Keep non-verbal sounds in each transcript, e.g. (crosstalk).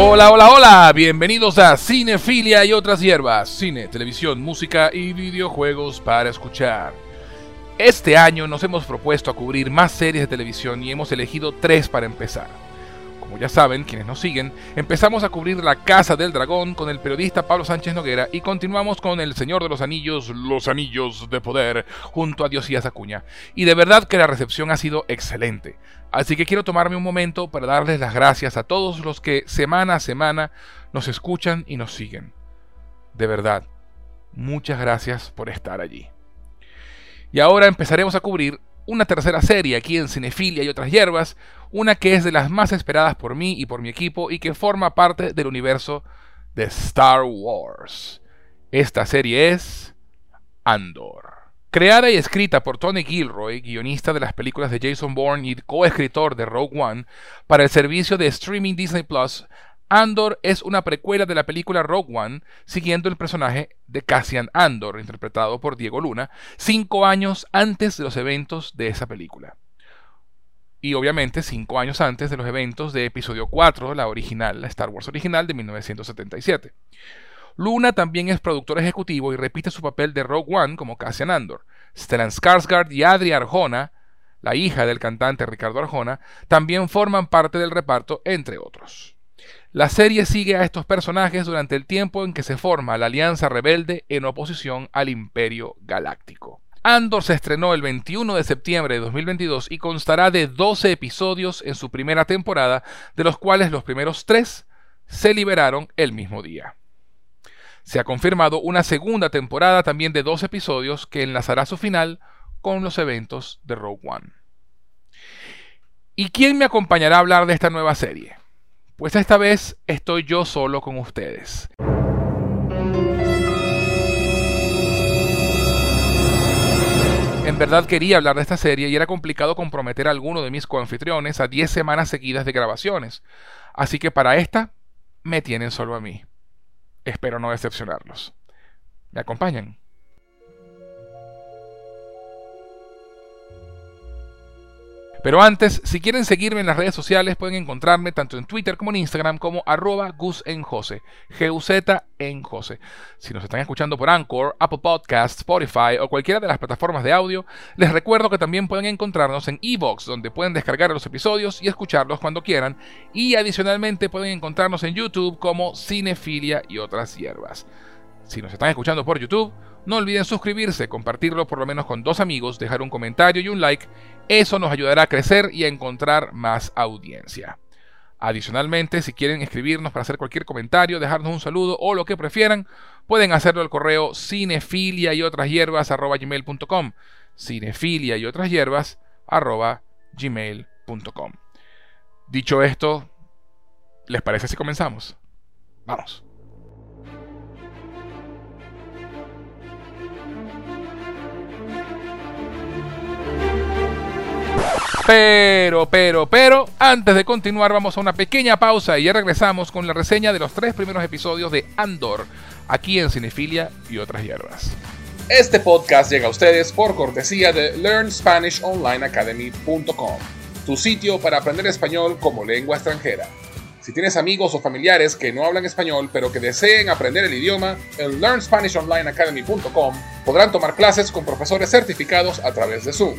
Hola, hola, hola, bienvenidos a Cinefilia y otras hierbas, cine, televisión, música y videojuegos para escuchar. Este año nos hemos propuesto a cubrir más series de televisión y hemos elegido tres para empezar. Como ya saben, quienes nos siguen, empezamos a cubrir La Casa del Dragón con el periodista Pablo Sánchez Noguera y continuamos con El Señor de los Anillos, Los Anillos de Poder, junto a Diosías Acuña. Y de verdad que la recepción ha sido excelente. Así que quiero tomarme un momento para darles las gracias a todos los que semana a semana nos escuchan y nos siguen. De verdad, muchas gracias por estar allí. Y ahora empezaremos a cubrir una tercera serie aquí en Cinefilia y otras hierbas, una que es de las más esperadas por mí y por mi equipo y que forma parte del universo de Star Wars. Esta serie es Andor. Creada y escrita por Tony Gilroy, guionista de las películas de Jason Bourne y coescritor de Rogue One, para el servicio de streaming Disney Plus, Andor es una precuela de la película Rogue One, siguiendo el personaje de Cassian Andor, interpretado por Diego Luna, cinco años antes de los eventos de esa película. Y obviamente cinco años antes de los eventos de episodio 4, la original, la Star Wars original de 1977. Luna también es productor ejecutivo y repite su papel de Rogue One como Cassian Andor. Stellan Skarsgård y Adri Arjona, la hija del cantante Ricardo Arjona, también forman parte del reparto, entre otros. La serie sigue a estos personajes durante el tiempo en que se forma la Alianza Rebelde en oposición al Imperio Galáctico. Andor se estrenó el 21 de septiembre de 2022 y constará de 12 episodios en su primera temporada, de los cuales los primeros tres se liberaron el mismo día. Se ha confirmado una segunda temporada también de dos episodios que enlazará su final con los eventos de Rogue One. ¿Y quién me acompañará a hablar de esta nueva serie? Pues esta vez estoy yo solo con ustedes. En verdad quería hablar de esta serie y era complicado comprometer a alguno de mis coanfitriones a 10 semanas seguidas de grabaciones. Así que para esta me tienen solo a mí. Espero no decepcionarlos. ¿Me acompañan? Pero antes, si quieren seguirme en las redes sociales, pueden encontrarme tanto en Twitter como en Instagram como arroba Gus en Jose, G-U-Z en. Si nos están escuchando por Anchor, Apple Podcasts, Spotify o cualquiera de las plataformas de audio, les recuerdo que también pueden encontrarnos en Evox, donde pueden descargar los episodios y escucharlos cuando quieran. Y adicionalmente pueden encontrarnos en YouTube como Cinefilia y otras hierbas. Si nos están escuchando por YouTube, no olviden suscribirse, compartirlo por lo menos con dos amigos, dejar un comentario y un like. Eso nos ayudará a crecer y a encontrar más audiencia. Adicionalmente, si quieren escribirnos para hacer cualquier comentario, dejarnos un saludo o lo que prefieran, pueden hacerlo al correo cinefilia y otras hierbas gmail.com. Cinefilia y otras hierbas gmail.com. Dicho esto, ¿les parece si comenzamos? Vamos. Pero, pero, pero, antes de continuar vamos a una pequeña pausa y ya regresamos con la reseña de los tres primeros episodios de Andor, aquí en Cinefilia y otras hierbas. Este podcast llega a ustedes por cortesía de LearnSpanishOnlineAcademy.com, tu sitio para aprender español como lengua extranjera. Si tienes amigos o familiares que no hablan español pero que deseen aprender el idioma, en LearnSpanishOnlineAcademy.com podrán tomar clases con profesores certificados a través de Zoom.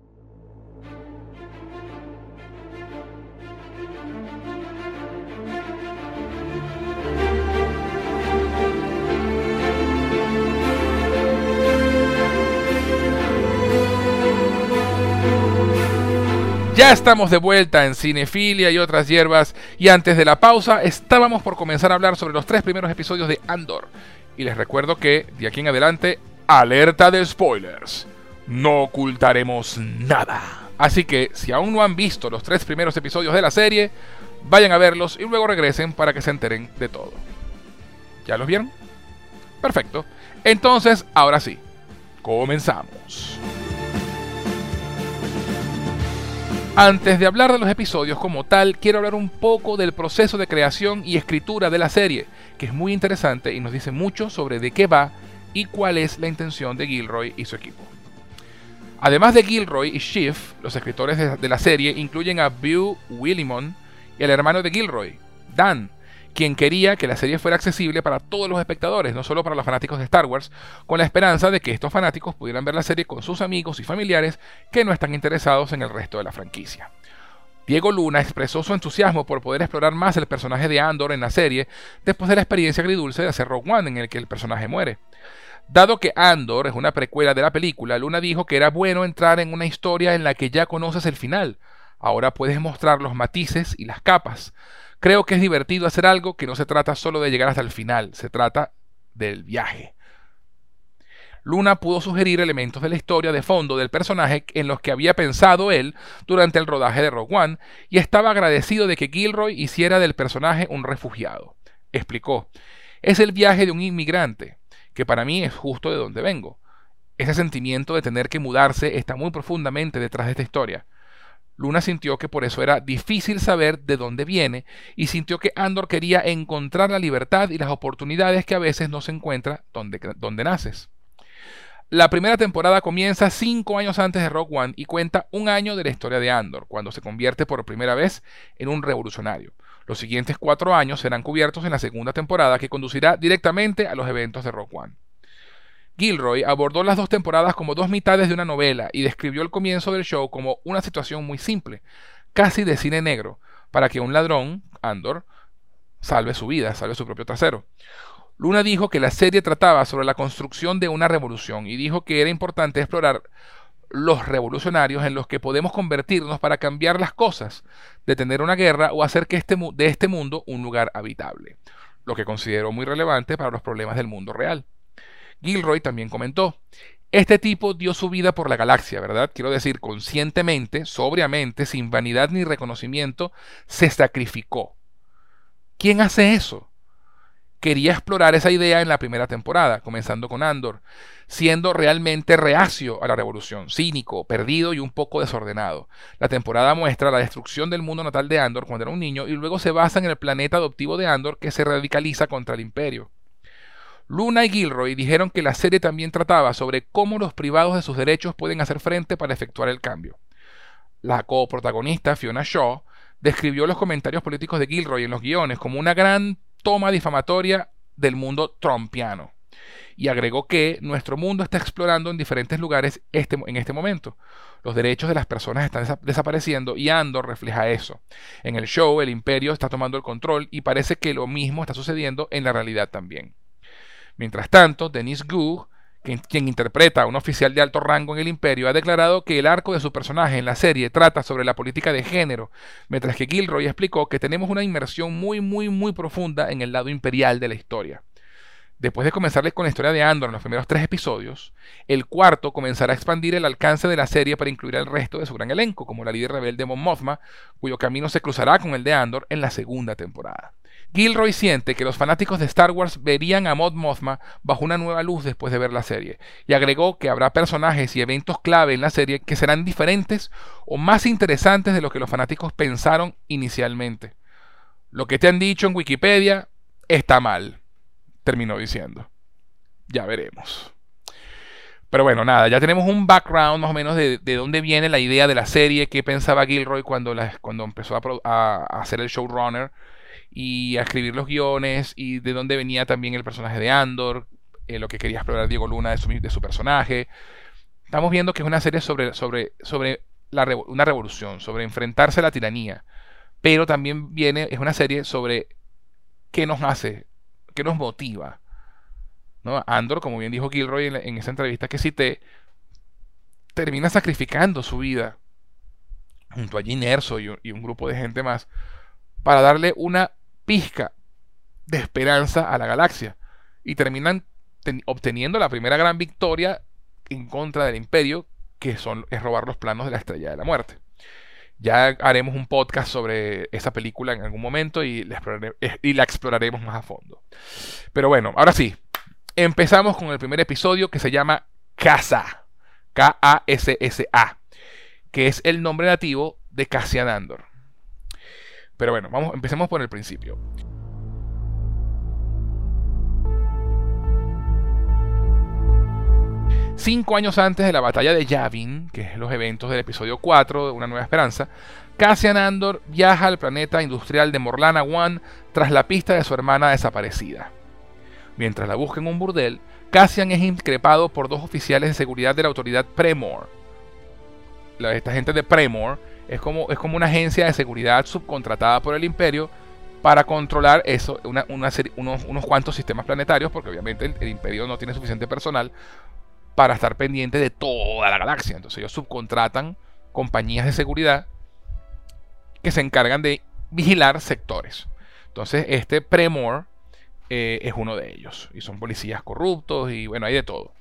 Ya estamos de vuelta en Cinefilia y otras hierbas y antes de la pausa estábamos por comenzar a hablar sobre los tres primeros episodios de Andor. Y les recuerdo que de aquí en adelante, alerta de spoilers. No ocultaremos nada. Así que si aún no han visto los tres primeros episodios de la serie, vayan a verlos y luego regresen para que se enteren de todo. ¿Ya los vieron? Perfecto. Entonces, ahora sí, comenzamos. Antes de hablar de los episodios como tal, quiero hablar un poco del proceso de creación y escritura de la serie, que es muy interesante y nos dice mucho sobre de qué va y cuál es la intención de Gilroy y su equipo. Además de Gilroy y Schiff, los escritores de, la serie incluyen a Bew Willimon y el hermano de Gilroy, Dan, quien quería que la serie fuera accesible para todos los espectadores, no solo para los fanáticos de Star Wars, con la esperanza de que estos fanáticos pudieran ver la serie con sus amigos y familiares que no están interesados en el resto de la franquicia. Diego Luna expresó su entusiasmo por poder explorar más el personaje de Andor en la serie después de la experiencia agridulce de hacer Rogue One en el que el personaje muere. Dado que Andor es una precuela de la película, Luna dijo que era bueno entrar en una historia en la que ya conoces el final. Ahora puedes mostrar los matices y las capas. Creo que es divertido hacer algo que no se trata solo de llegar hasta el final, se trata del viaje. Luna pudo sugerir elementos de la historia de fondo del personaje en los que había pensado él durante el rodaje de Rogue One y estaba agradecido de que Gilroy hiciera del personaje un refugiado. Explicó, es el viaje de un inmigrante, que para mí es justo de donde vengo. Ese sentimiento de tener que mudarse está muy profundamente detrás de esta historia. Luna sintió que por eso era difícil saber de dónde viene y sintió que Andor quería encontrar la libertad y las oportunidades que a veces no se encuentra donde, donde naces. La primera temporada comienza cinco años antes de Rock One y cuenta un año de la historia de Andor, cuando se convierte por primera vez en un revolucionario. Los siguientes cuatro años serán cubiertos en la segunda temporada que conducirá directamente a los eventos de Rock One. Gilroy abordó las dos temporadas como dos mitades de una novela y describió el comienzo del show como una situación muy simple, casi de cine negro, para que un ladrón, Andor, salve su vida, salve su propio trasero. Luna dijo que la serie trataba sobre la construcción de una revolución y dijo que era importante explorar los revolucionarios en los que podemos convertirnos para cambiar las cosas, detener una guerra o hacer que este, de este mundo un lugar habitable, lo que consideró muy relevante para los problemas del mundo real. Gilroy también comentó, este tipo dio su vida por la galaxia, ¿verdad? Quiero decir, conscientemente, sobriamente, sin vanidad ni reconocimiento, se sacrificó. ¿Quién hace eso? quería explorar esa idea en la primera temporada, comenzando con Andor, siendo realmente reacio a la revolución, cínico, perdido y un poco desordenado. La temporada muestra la destrucción del mundo natal de Andor cuando era un niño y luego se basa en el planeta adoptivo de Andor que se radicaliza contra el imperio. Luna y Gilroy dijeron que la serie también trataba sobre cómo los privados de sus derechos pueden hacer frente para efectuar el cambio. La coprotagonista Fiona Shaw describió los comentarios políticos de Gilroy en los guiones como una gran toma difamatoria del mundo trompiano. Y agregó que nuestro mundo está explorando en diferentes lugares este, en este momento. Los derechos de las personas están desapareciendo y Andor refleja eso. En el show, el imperio está tomando el control y parece que lo mismo está sucediendo en la realidad también. Mientras tanto, Denis Gough quien, interpreta a un oficial de alto rango en el imperio, ha declarado que el arco de su personaje en la serie trata sobre la política de género, mientras que Gilroy explicó que tenemos una inmersión muy, muy, muy profunda en el lado imperial de la historia. Después de comenzarles con la historia de Andor en los primeros tres episodios, el cuarto comenzará a expandir el alcance de la serie para incluir al resto de su gran elenco, como la líder rebelde Mon Mothma, cuyo camino se cruzará con el de Andor en la segunda temporada. Gilroy siente que los fanáticos de Star Wars verían a Mod Mothma bajo una nueva luz después de ver la serie, y agregó que habrá personajes y eventos clave en la serie que serán diferentes o más interesantes de lo que los fanáticos pensaron inicialmente. Lo que te han dicho en Wikipedia está mal, terminó diciendo. Ya veremos. Pero bueno, nada, ya tenemos un background más o menos de, dónde viene la idea de la serie, qué pensaba Gilroy cuando, cuando empezó a hacer el showrunner y a escribir los guiones y de dónde venía también el personaje de Andor, eh, lo que quería explorar Diego Luna de su, de su, personaje. Estamos viendo que es una serie sobre, sobre, sobre la, una revolución, sobre enfrentarse a la tiranía, pero también viene, es una serie sobre qué nos hace, qué nos motiva. ¿no? Andor, como bien dijo Gilroy en, esa entrevista que cité, termina sacrificando su vida junto a Gin Erso y un grupo de gente más para darle una pizca de esperanza a la galaxia y terminan obteniendo la primera gran victoria en contra del imperio, que son, es robar los planos de la estrella de la muerte. Ya haremos un podcast sobre esa película en algún momento y la, la exploraremos más a fondo. Pero bueno, ahora sí, empezamos con el primer episodio que se llama Casa, K-A-S-S-A, que es el nombre nativo de Cassian Andor. Pero bueno, vamos, empecemos por el principio. Cinco años antes de la batalla de Yavin, que es los eventos del episodio 4 de Una Nueva Esperanza, Cassian Andor viaja al planeta industrial de Morlana One tras la pista de su hermana desaparecida. Mientras la busca en un burdel, Cassian es increpado por dos oficiales de seguridad de la autoridad Premor. esta gente de Premor es como, es como una agencia de seguridad subcontratada por el imperio para controlar eso, unos, unos, cuantos sistemas planetarios, porque obviamente el, imperio no tiene suficiente personal para estar pendiente de toda la galaxia. Entonces ellos subcontratan compañías de seguridad que se encargan de vigilar sectores. Entonces este Premor eh, es uno de ellos. Y son policías corruptos y bueno, hay de todo.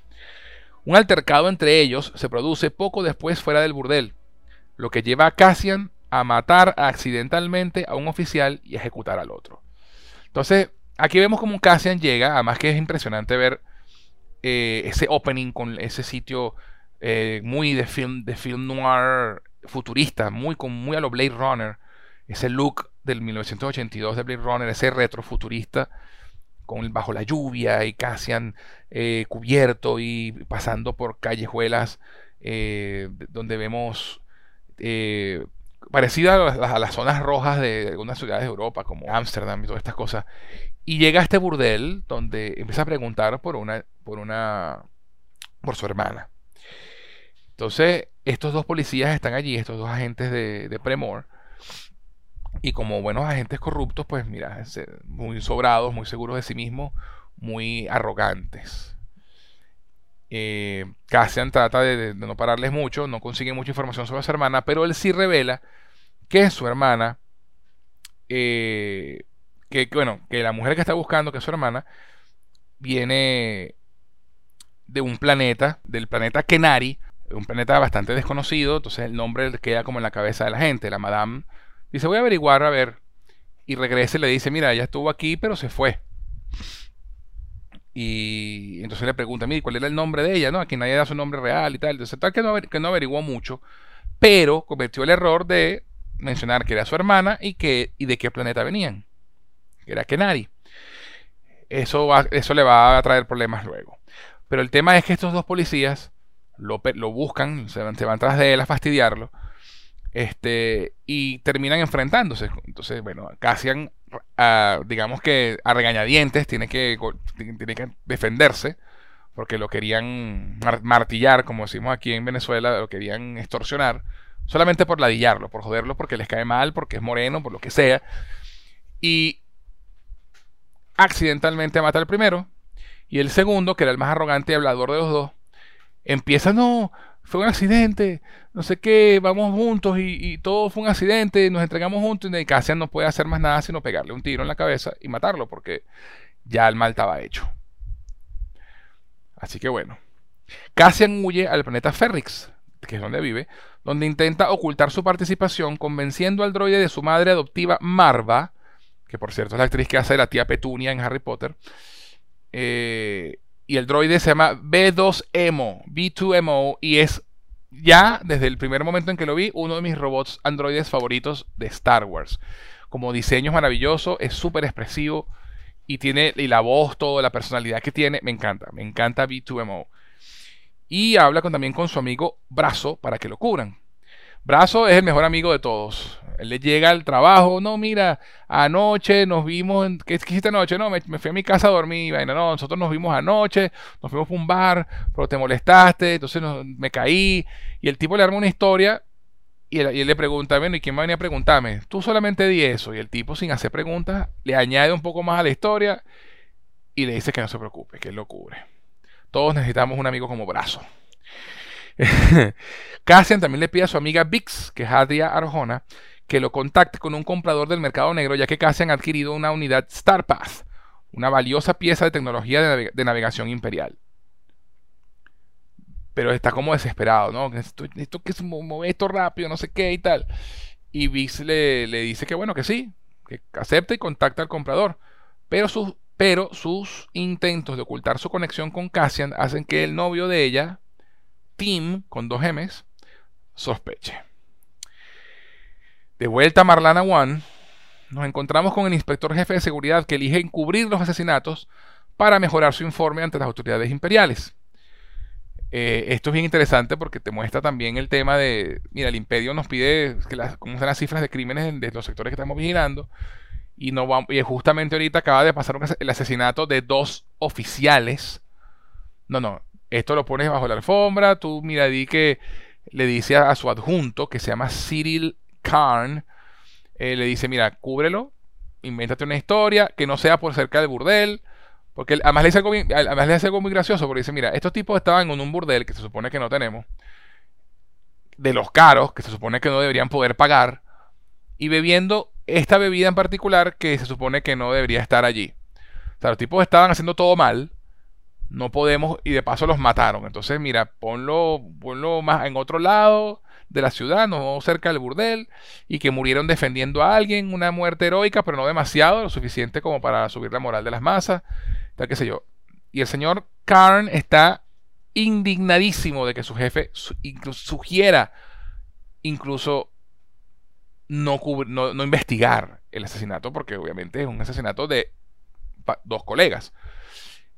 Un altercado entre ellos se produce poco después fuera del burdel lo que lleva a Cassian a matar accidentalmente a un oficial y ejecutar al otro. Entonces, aquí vemos como Cassian llega, además que es impresionante ver eh, ese opening con ese sitio eh, muy de film, noir futurista, muy, con, muy a lo Blade Runner, ese look del 1982 de Blade Runner, ese retrofuturista con bajo la lluvia y Cassian eh, cubierto y pasando por callejuelas donde vemos eh, parecida a las, zonas rojas de algunas ciudades de Europa, como Ámsterdam y todas estas cosas. Y llega a este burdel donde empieza a preguntar por una, por una, por su hermana. Entonces, estos dos policías están allí, estos dos agentes de, de Premor. Y como buenos agentes corruptos, pues mira, muy sobrados, muy seguros de sí mismos, muy arrogantes. Eh, Cassian trata de, no pararles mucho, no consigue mucha información sobre su hermana, pero él sí revela que su hermana, eh, que bueno, que la mujer que está buscando, que es su hermana, viene de un planeta, del planeta Kenari, un planeta bastante desconocido, entonces el nombre queda como en la cabeza de la gente, la madame. Dice, voy a averiguar, a ver, y regresa y le dice, mira, ella estuvo aquí, pero se fue. Y entonces le pregunta, mire, ¿cuál era el nombre de ella? ¿no? Aquí nadie da su nombre real y tal. Entonces, tal que no, que no averiguó mucho, pero cometió el error de mencionar que era su hermana y, que, y de qué planeta venían. Que era Kenari. Eso, eso le va a traer problemas luego. Pero el tema es que estos dos policías lo, lo buscan, se van, se van tras de él a fastidiarlo este, y terminan enfrentándose. Entonces, bueno, Cassian, digamos que a regañadientes, tiene que, tiene que defenderse, porque lo querían martillar, como decimos aquí en Venezuela, lo querían extorsionar, solamente por ladillarlo, por joderlo, porque les cae mal, porque es moreno, por lo que sea. Y accidentalmente mata al primero, y el segundo, que era el más arrogante y hablador de los dos, empieza, no, fue un accidente, no sé qué, vamos juntos y, todo fue un accidente, nos entregamos juntos y Cassian no puede hacer más nada sino pegarle un tiro en la cabeza y matarlo porque ya el mal estaba hecho. Así que bueno. Cassian huye al planeta Ferrix, que es donde vive, donde intenta ocultar su participación convenciendo al droide de su madre adoptiva Marva, que por cierto es la actriz que hace la tía Petunia en Harry Potter, eh, y el droide se llama B2EMO, B2MO, y es ya desde el primer momento en que lo vi, uno de mis robots androides favoritos de Star Wars. Como diseño es maravilloso, es súper expresivo y tiene y la voz, toda la personalidad que tiene, me encanta, me encanta B2MO. Y habla con, también con su amigo Brazo para que lo cubran. Brazo es el mejor amigo de todos. Él le llega al trabajo, no, mira, anoche nos vimos, ¿qué, hiciste anoche? No, me, fui a mi casa a dormir, vaina, no, nosotros nos vimos anoche, nos fuimos a un bar, pero te molestaste, entonces me caí, y el tipo le arma una historia, y él, le pregunta, bueno, ¿y quién va a venir a preguntarme? Tú solamente di eso, y el tipo sin hacer preguntas, le añade un poco más a la historia, y le dice que no se preocupe, que él lo cubre. Todos necesitamos un amigo como brazo. (laughs) Cassian también le pide a su amiga Vix, que es Adria Arjona, que lo contacte con un comprador del mercado negro, ya que Cassian ha adquirido una unidad StarPath, una valiosa pieza de tecnología de, navegación imperial. Pero está como desesperado, ¿no? Esto, esto que es mover esto rápido, no sé qué y tal. Y Vix le, le, dice que bueno, que sí, que acepta y contacta al comprador. Pero sus, pero sus intentos de ocultar su conexión con Cassian hacen que el novio de ella, Tim, con dos M's, sospeche. De vuelta a Marlana One, nos encontramos con el inspector jefe de seguridad que elige encubrir los asesinatos para mejorar su informe ante las autoridades imperiales. Eh, esto es bien interesante porque te muestra también el tema de, mira, el imperio nos pide que las, cómo están las cifras de crímenes de los sectores que estamos vigilando y, no y justamente ahorita acaba de pasar el asesinato de dos oficiales. No, no, esto lo pones bajo la alfombra, tú mira, di que le dice a, su adjunto, que se llama Cyril Karn, eh, le dice, mira, cúbrelo, invéntate una historia, que no sea por cerca del burdel, porque además le, dice algo además le dice algo muy gracioso, porque dice, mira, estos tipos estaban en un burdel que se supone que no tenemos, de los caros, que se supone que no deberían poder pagar, y bebiendo esta bebida en particular que se supone que no debería estar allí. O sea, los tipos estaban haciendo todo mal, no podemos y de paso los mataron. Entonces, mira, ponlo, ponlo más en otro lado de la ciudad, no cerca del burdel, y que murieron defendiendo a alguien, una muerte heroica, pero no demasiado, lo suficiente como para subir la moral de las masas, tal qué sé yo. Y el señor Karn está indignadísimo de que su jefe incluso sugiera incluso no, no, no investigar el asesinato, porque obviamente es un asesinato de dos colegas.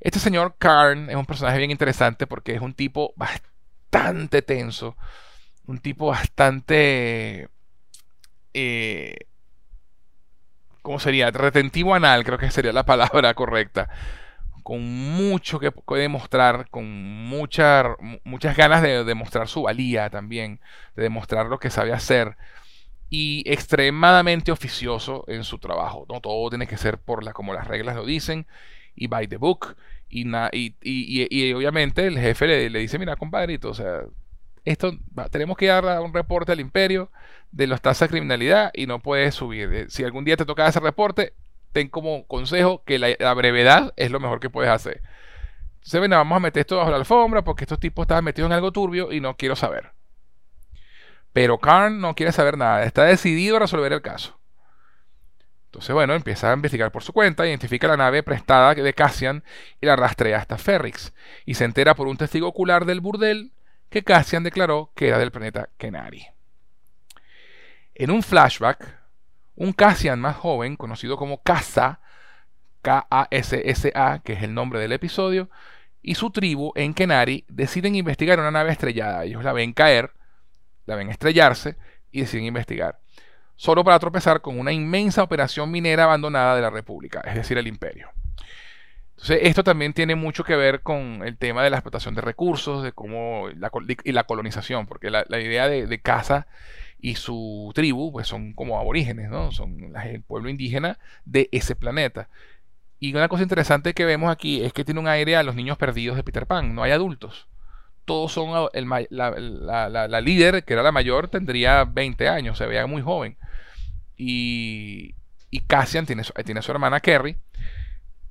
Este señor Karn es un personaje bien interesante porque es un tipo bastante tenso, un tipo bastante... Eh, ¿Cómo sería? Retentivo anal, creo que sería la palabra (laughs) correcta. Con mucho que demostrar, con muchas ganas de demostrar su valía también, de demostrar lo que sabe hacer. Y extremadamente oficioso en su trabajo. No todo tiene que ser por la, como las reglas lo dicen y by the book. Y, y, obviamente el jefe le, dice, mira, compadrito, o sea, esto tenemos que dar un reporte al imperio de las tasas de criminalidad y no puedes subir. Eh, si algún día te toca ese reporte, ten como consejo que la, brevedad es lo mejor que puedes hacer. Entonces, bueno, vamos a meter esto bajo la alfombra porque estos tipos estaban metidos en algo turbio y no quiero saber. Pero Karn no quiere saber nada, está decidido a resolver el caso. Entonces, bueno, empieza a investigar por su cuenta, identifica la nave prestada de Cassian y la rastrea hasta Ferrix. Y se entera por un testigo ocular del burdel que Cassian declaró que era del planeta Kenari. En un flashback, un Cassian más joven, conocido como Kassa, K-A-S-S-A, que es el nombre del episodio, y su tribu en Kenari deciden investigar una nave estrellada. Ellos la ven caer, la ven estrellarse y deciden investigar solo para tropezar con una inmensa operación minera abandonada de la República, es decir, el imperio. Entonces, esto también tiene mucho que ver con el tema de la explotación de recursos, de cómo la, y la colonización, porque la, idea de, casa y su tribu, pues son como aborígenes, ¿no? Son el pueblo indígena de ese planeta. Y una cosa interesante que vemos aquí es que tiene un aire a los niños perdidos de Peter Pan, no hay adultos todos son la, líder, que era la mayor, tendría 20 años, se veía muy joven y, Cassian tiene, tiene a su hermana Kerry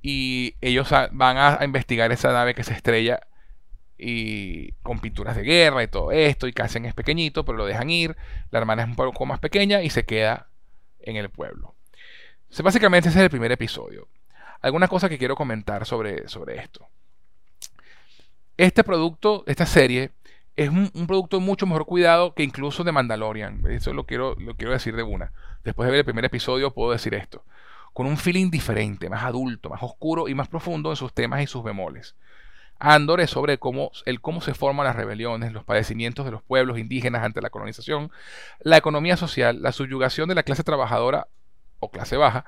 y ellos van a, investigar esa nave que se estrella y con pinturas de guerra y todo esto y Cassian es pequeñito pero lo dejan ir la hermana es un poco más pequeña y se queda en el pueblo básicamente ese es el primer episodio algunas cosas que quiero comentar sobre, sobre esto este producto esta serie es un, producto mucho mejor cuidado que incluso de Mandalorian. Eso lo quiero, lo quiero decir de una. Después de ver el primer episodio puedo decir esto. Con un feeling diferente, más adulto, más oscuro y más profundo en sus temas y sus bemoles. Andor es sobre cómo, el cómo se forman las rebeliones, los padecimientos de los pueblos indígenas ante la colonización, la economía social, la subyugación de la clase trabajadora o clase baja,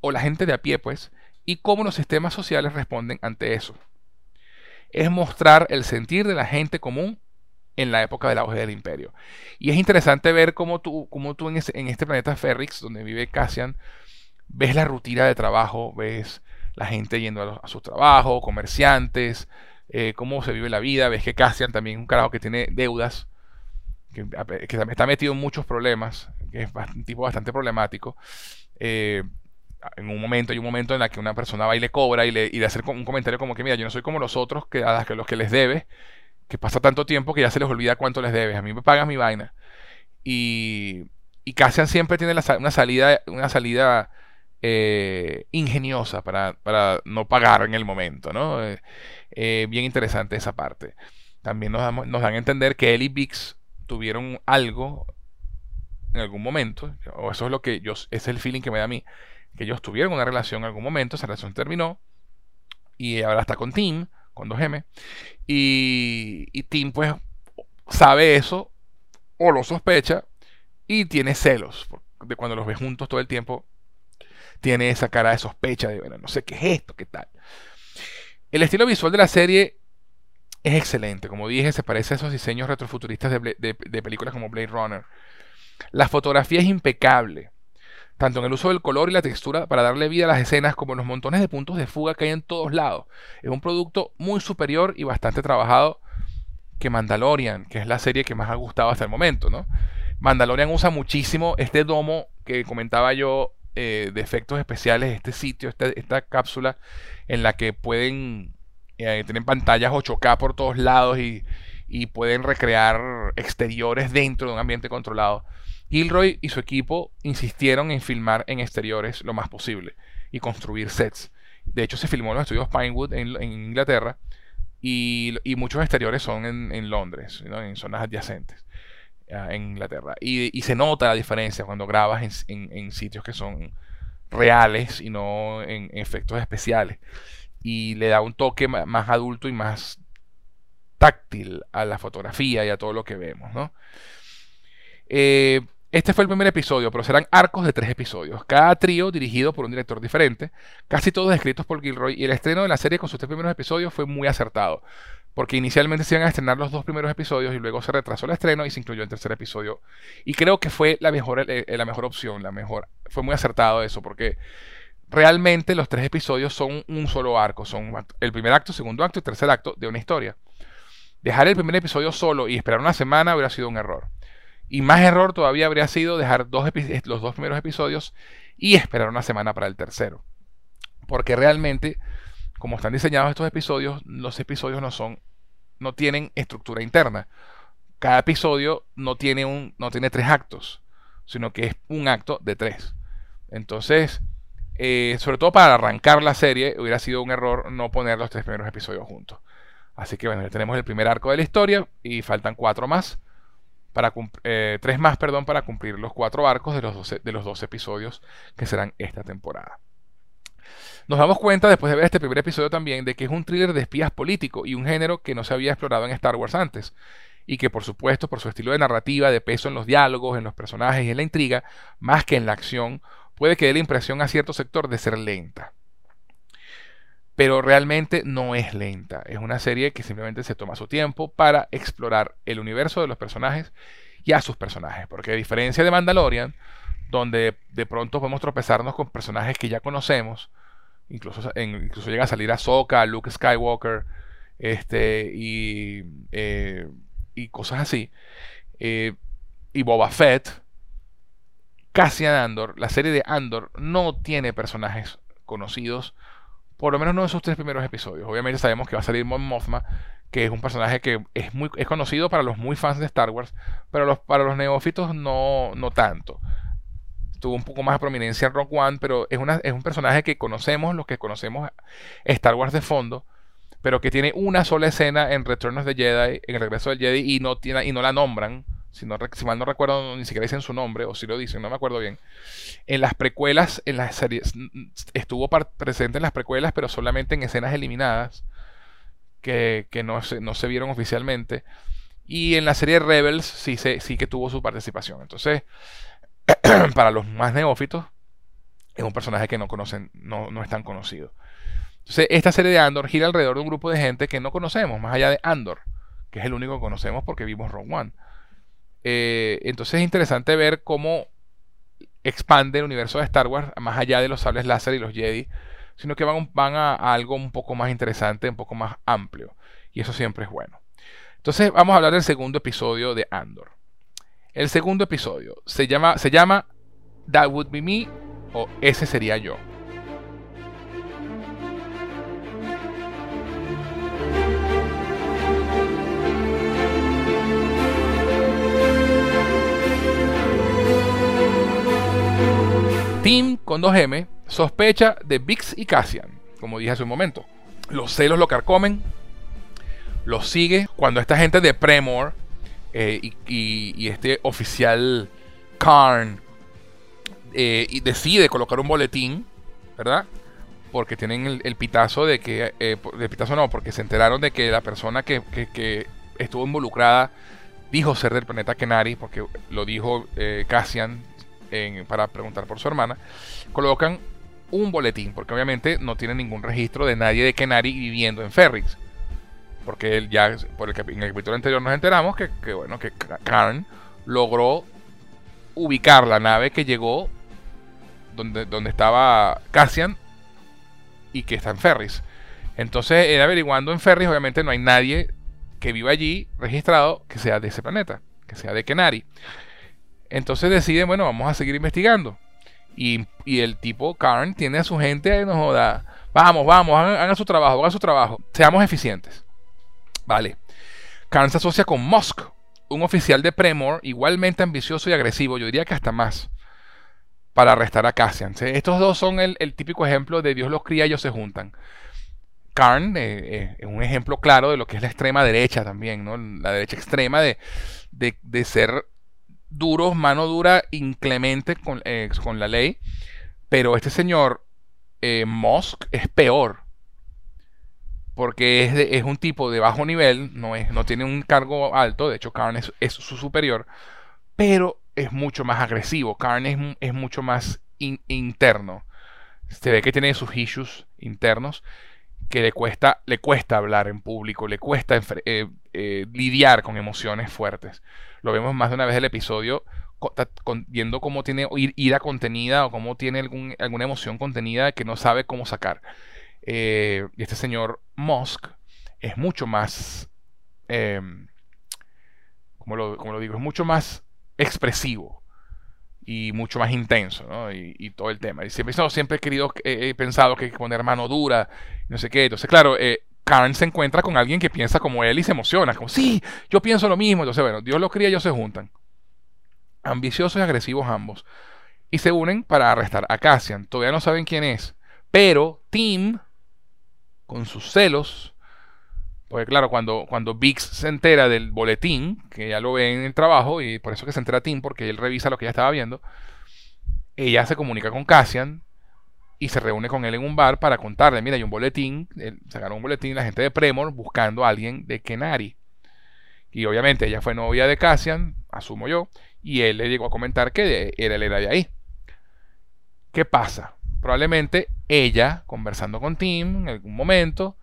o la gente de a pie, pues, y cómo los sistemas sociales responden ante eso es mostrar el sentir de la gente común en la época del auge del imperio. Y es interesante ver cómo tú, cómo tú en, este planeta Ferrix, donde vive Cassian, ves la rutina de trabajo, ves la gente yendo a, su trabajo, comerciantes, eh, cómo se vive la vida, ves que Cassian también es un carajo que tiene deudas, que, que está metido en muchos problemas, que es un tipo bastante problemático. Eh, en un momento, hay un momento en el que una persona va y le cobra y le, y le hace un comentario como que, mira, yo no soy como los otros, que a los que les debe, que pasa tanto tiempo que ya se les olvida cuánto les debes, a mí me pagas mi vaina. Y, y Cassian siempre tiene una salida, una salida eh, ingeniosa para, no pagar en el momento, ¿no? Eh, eh, bien interesante esa parte. También nos, dan a entender que él y Vix tuvieron algo en algún momento, o eso es lo que yo, es el feeling que me da a mí, que ellos tuvieron una relación en algún momento, esa relación terminó, y ahora está con Tim, con 2M, y, y Tim pues sabe eso, o lo sospecha, y tiene celos, de cuando los ve juntos todo el tiempo, tiene esa cara de sospecha de, bueno, no sé qué es esto, qué tal. El estilo visual de la serie es excelente, como dije, se parece a esos diseños retrofuturistas de, películas como Blade Runner. La fotografía es impecable tanto en el uso del color y la textura para darle vida a las escenas como en los montones de puntos de fuga que hay en todos lados. Es un producto muy superior y bastante trabajado que Mandalorian, que es la serie que más ha gustado hasta el momento, ¿no? Mandalorian usa muchísimo este domo que comentaba yo eh, de efectos especiales, este sitio, este, esta cápsula en la que pueden eh, tener pantallas 8K por todos lados y, y pueden recrear exteriores dentro de un ambiente controlado. Gilroy y su equipo insistieron en filmar en exteriores lo más posible y construir sets. De hecho, se filmó en los estudios Pinewood en, Inglaterra y, muchos exteriores son en, Londres, en zonas adyacentes en Inglaterra. Y, se nota la diferencia cuando grabas en, sitios que son reales y no en, efectos especiales. Y le da un toque más adulto y más táctil a la fotografía y a todo lo que vemos. Eh, este fue el primer episodio, pero serán arcos de tres episodios, cada trío dirigido por un director diferente, casi todos escritos por Gilroy, y el estreno de la serie con sus tres primeros episodios fue muy acertado, porque inicialmente se iban a estrenar los dos primeros episodios y luego se retrasó el estreno y se incluyó el tercer episodio. Y creo que fue la mejor, eh, la mejor opción, la mejor, fue muy acertado eso, porque realmente los tres episodios son un solo arco, son el primer acto, segundo acto y tercer acto de una historia. Dejar el primer episodio solo y esperar una semana hubiera sido un error. Y más error todavía habría sido dejar los dos primeros episodios y esperar una semana para el tercero. Porque realmente, como están diseñados estos episodios, los episodios no son, no tienen estructura interna. Cada episodio no tiene un, no tiene tres actos, sino que es un acto de tres. Entonces, eh, sobre todo para arrancar la serie, hubiera sido un error no poner los tres primeros episodios juntos. Así que bueno, ya tenemos el primer arco de la historia y faltan cuatro más. Para eh, tres más, perdón, para cumplir los cuatro arcos de los, 12, de los dos episodios que serán esta temporada. Nos damos cuenta después de ver este primer episodio también de que es un thriller de espías político y un género que no se había explorado en Star Wars antes. Y que por supuesto, por su estilo de narrativa, de peso en los diálogos, en los personajes y en la intriga, más que en la acción, puede que dé la impresión a cierto sector de ser lenta. Pero realmente no es lenta. Es una serie que simplemente se toma su tiempo para explorar el universo de los personajes y a sus personajes. Porque a diferencia de Mandalorian, donde de pronto podemos tropezarnos con personajes que ya conocemos, incluso, incluso llega a salir Ahsoka, Luke Skywalker, este, y, eh, y cosas así, eh, y Boba Fett, Cassian Andor, la serie de Andor no tiene personajes conocidos, por lo menos no en sus tres primeros episodios. Obviamente sabemos que va a salir Mon Mothma, que es un personaje que es, muy, es conocido para los muy fans de Star Wars, pero los, para los neófitos no, no tanto. Tuvo un poco más de prominencia en Rock One, pero es, una, es un personaje que conocemos, los que conocemos Star Wars de fondo, pero que tiene una sola escena en Return of the Jedi, en el regreso del Jedi, y no, tiene, y no la nombran si, mal no recuerdo, ni siquiera dicen su nombre, o si lo dicen, no me acuerdo bien. En las precuelas, en las series, estuvo presente en las precuelas, pero solamente en escenas eliminadas, que, no, se, no se vieron oficialmente. Y en la serie Rebels sí, se, sí que tuvo su participación. Entonces, (clears throat) para los más neófitos, es un personaje que no conocen, no, no es tan conocido. Entonces, esta serie de Andor gira alrededor de un grupo de gente que no conocemos, más allá de Andor, que es el único que conocemos porque vimos Rogue One. Eh, entonces es interesante ver cómo expande el universo de Star Wars más allá de los sables láser y los Jedi, sino que van, van a, algo un poco más interesante, un poco más amplio. Y eso siempre es bueno. Entonces vamos a hablar del segundo episodio de Andor. El segundo episodio se llama, se llama That Would Be Me o Ese Sería Yo. Tim, con 2M, sospecha de Vix y Cassian, como dije hace un momento. Los celos lo carcomen, los sigue cuando esta gente de Premor eh, y, este oficial Karn eh, decide colocar un boletín, ¿verdad? Porque tienen el, pitazo de que, eh, de pitazo no, porque se enteraron de que la persona que, estuvo involucrada dijo ser del planeta Kenari, porque lo dijo Cassian para preguntar por su hermana, colocan un boletín, porque obviamente no tienen ningún registro de nadie de Kenari viviendo en Ferrix. Porque él ya, por el, en el capítulo anterior nos enteramos que, bueno, que Karen logró ubicar la nave que llegó donde, donde estaba Cassian y que está en Ferris. Entonces, él averiguando en Ferris, obviamente no hay nadie que viva allí registrado que sea de ese planeta, que sea de Kenari. Entonces deciden, bueno, vamos a seguir investigando. Y, el tipo, Karn, tiene a su gente, no joda. Vamos, vamos, hagan, su trabajo, hagan su trabajo. Seamos eficientes. Vale. Karn se asocia con Musk, un oficial de Premor igualmente ambicioso y agresivo, yo diría que hasta más, para arrestar a Cassian. Estos dos son el, típico ejemplo de Dios los cría, ellos se juntan. Karn eh, eh, es un ejemplo claro de lo que es la extrema derecha también, ¿no? La derecha extrema de, de, ser duros, mano dura, inclemente con, eh, con la ley. Pero este señor Musk es peor. Porque es, es, un tipo de bajo nivel, no, es, no tiene un cargo alto, de hecho Karn es, su superior, pero es mucho más agresivo. Karn es, mucho más interno. Se ve que tiene sus issues internos que le cuesta, le cuesta hablar en público, le cuesta eh, eh, lidiar con emociones fuertes. Lo vemos más de una vez el episodio viendo cómo tiene ira contenida o cómo tiene algún, alguna emoción contenida que no sabe cómo sacar. Eh, y este señor Musk es mucho más, em, como, lo, como lo digo, es mucho más expresivo y mucho más intenso, ¿no? Y, todo el tema. Y siempre, siempre he querido, he pensado que poner mano dura, no sé qué. Entonces, claro, eh, Karen se encuentra con alguien que piensa como él y se emociona, como, sí, yo pienso lo mismo. Entonces, bueno, Dios lo cría y ellos se juntan. Ambiciosos y agresivos ambos. y se unen para arrestar a Cassian. Todavía no saben quién es, pero Tim, con sus celos, porque claro, cuando, cuando Biggs se entera del boletín, que ya lo ve en el trabajo, y por eso que se entera Tim, porque él revisa lo que ella estaba viendo, ella se comunica con Cassian y se reúne con él en un bar para contarle, mira, hay un boletín, sacaron un boletín la gente de Premor buscando a alguien de Kenari. Y obviamente ella fue novia de Cassian, asumo yo, y él le llegó a comentar que él era de ahí. ¿Qué pasa? Probablemente ella, conversando con Tim en algún momento,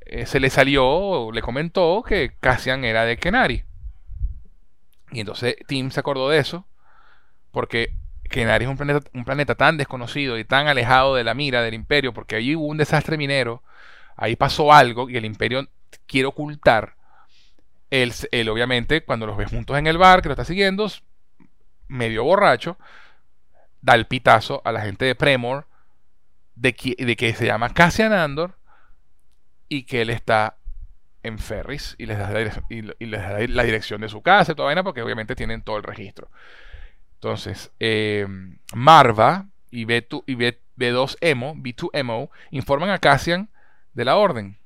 eh, se le salió, le comentó que Cassian era de Kenari. Y entonces Tim se acordó de eso, porque Kenari es un planeta, un planeta tan desconocido y tan alejado de la mira del imperio, porque allí hubo un desastre minero, ahí pasó algo y el imperio quiere ocultar. Él, él obviamente, cuando los ves juntos en el bar, que lo está siguiendo, medio borracho, da el pitazo a la gente de Premor de que, se llama Cassian Andor y que él está en Ferris y les da la, y, les da la dirección de su casa y toda vaina porque obviamente tienen todo el registro. Entonces, eh, Marva y, B2, y B, 2 emo B2MO, informan a Cassian de la orden.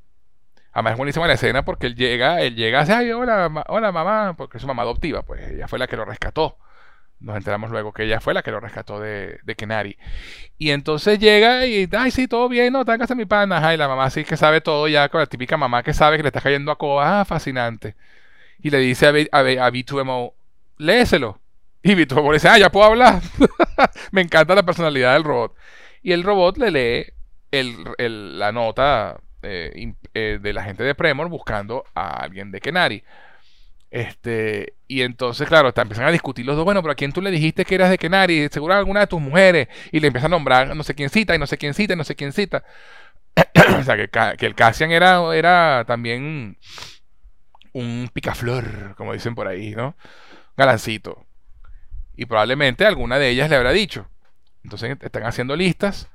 Además es buenísima la escena porque él llega, él llega, ay, hola, hola mamá, porque es su mamá adoptiva, pues ella fue la que lo rescató. Nos enteramos luego que ella fue la que lo rescató de, de Kenari. Y entonces llega y, ay, sí, todo bien, no, está en mi pana. Ay, la mamá sí que sabe todo ya, con la típica mamá que sabe que le está cayendo a Coba. Ah, fascinante. Y le dice a, B, a, a B2MO, léeselo. Y B2MO le dice, ah, ya puedo hablar. (laughs) Me encanta la personalidad del robot. Y el robot le lee el, la nota eh, eh, de la gente de Premor buscando a alguien de Kenari. Este, y entonces, claro, empiezan a discutir los dos. Bueno, pero a quién tú le dijiste que eras de Kenari, seguro alguna de tus mujeres. Y le empiezan a nombrar no sé quién cita, y no sé quién cita, y no sé quién cita. (clears throat) o sea, que, el Cassian era, era también un picaflor, como dicen por ahí, ¿no? Galancito. Y probablemente alguna de ellas le habrá dicho. Entonces están haciendo listas.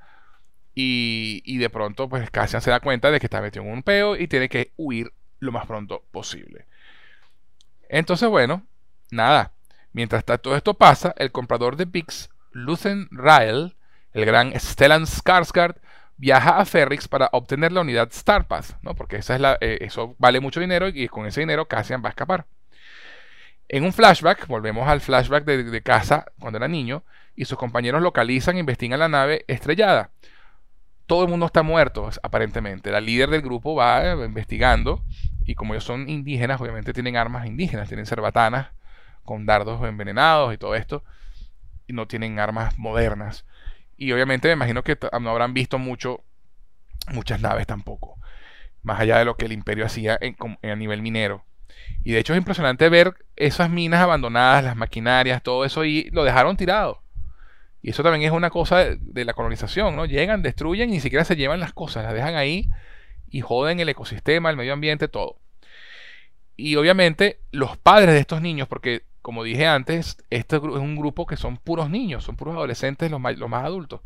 Y, y de pronto, pues Cassian se da cuenta de que está metido en un peo y tiene que huir lo más pronto posible. Entonces, bueno, nada. Mientras todo esto pasa, el comprador de Pix, Lucen Rael, el gran Stellan Skarsgård, viaja a Ferrix para obtener la unidad Starpath, ¿no? Porque esa es la, eh, eso vale mucho dinero y con ese dinero Cassian va a escapar. En un flashback, volvemos al flashback de, de casa cuando era niño, y sus compañeros localizan e investigan la nave estrellada. Todo el mundo está muerto, aparentemente. La líder del grupo va eh, investigando y como ellos son indígenas, obviamente tienen armas indígenas, tienen cerbatanas con dardos envenenados y todo esto, y no tienen armas modernas. Y obviamente me imagino que no habrán visto mucho, muchas naves tampoco, más allá de lo que el imperio hacía en, a nivel minero. Y de hecho es impresionante ver esas minas abandonadas, las maquinarias, todo eso, y lo dejaron tirado. Y eso también es una cosa de, de la colonización, ¿no? Llegan, destruyen y ni siquiera se llevan las cosas, las dejan ahí y joden el ecosistema, el medio ambiente, todo. Y obviamente los padres de estos niños, porque como dije antes, este es un grupo que son puros niños, son puros adolescentes, los más, los más adultos.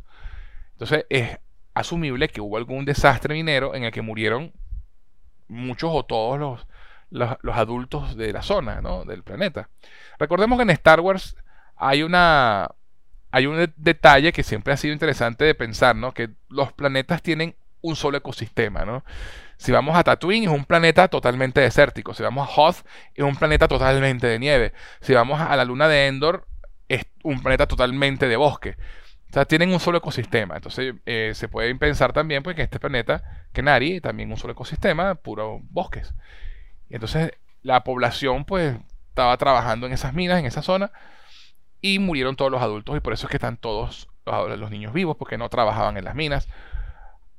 Entonces es asumible que hubo algún desastre minero en el que murieron muchos o todos los, los, adultos de la zona, ¿no? del planeta. Recordemos que en Star Wars hay una hay un detalle que siempre ha sido interesante de pensar, ¿no? Que los planetas tienen un solo ecosistema, ¿no? Si vamos a Tatooine es un planeta totalmente desértico. Si vamos a Hoth es un planeta totalmente de nieve. Si vamos a la luna de Endor es un planeta totalmente de bosque. O sea, tienen un solo ecosistema. Entonces eh, se puede pensar también pues, que este planeta, Kenari, también un solo ecosistema, puro bosques. Entonces la población pues estaba trabajando en esas minas, en esa zona, y murieron todos los adultos y por eso es que están todos los niños vivos, porque no trabajaban en las minas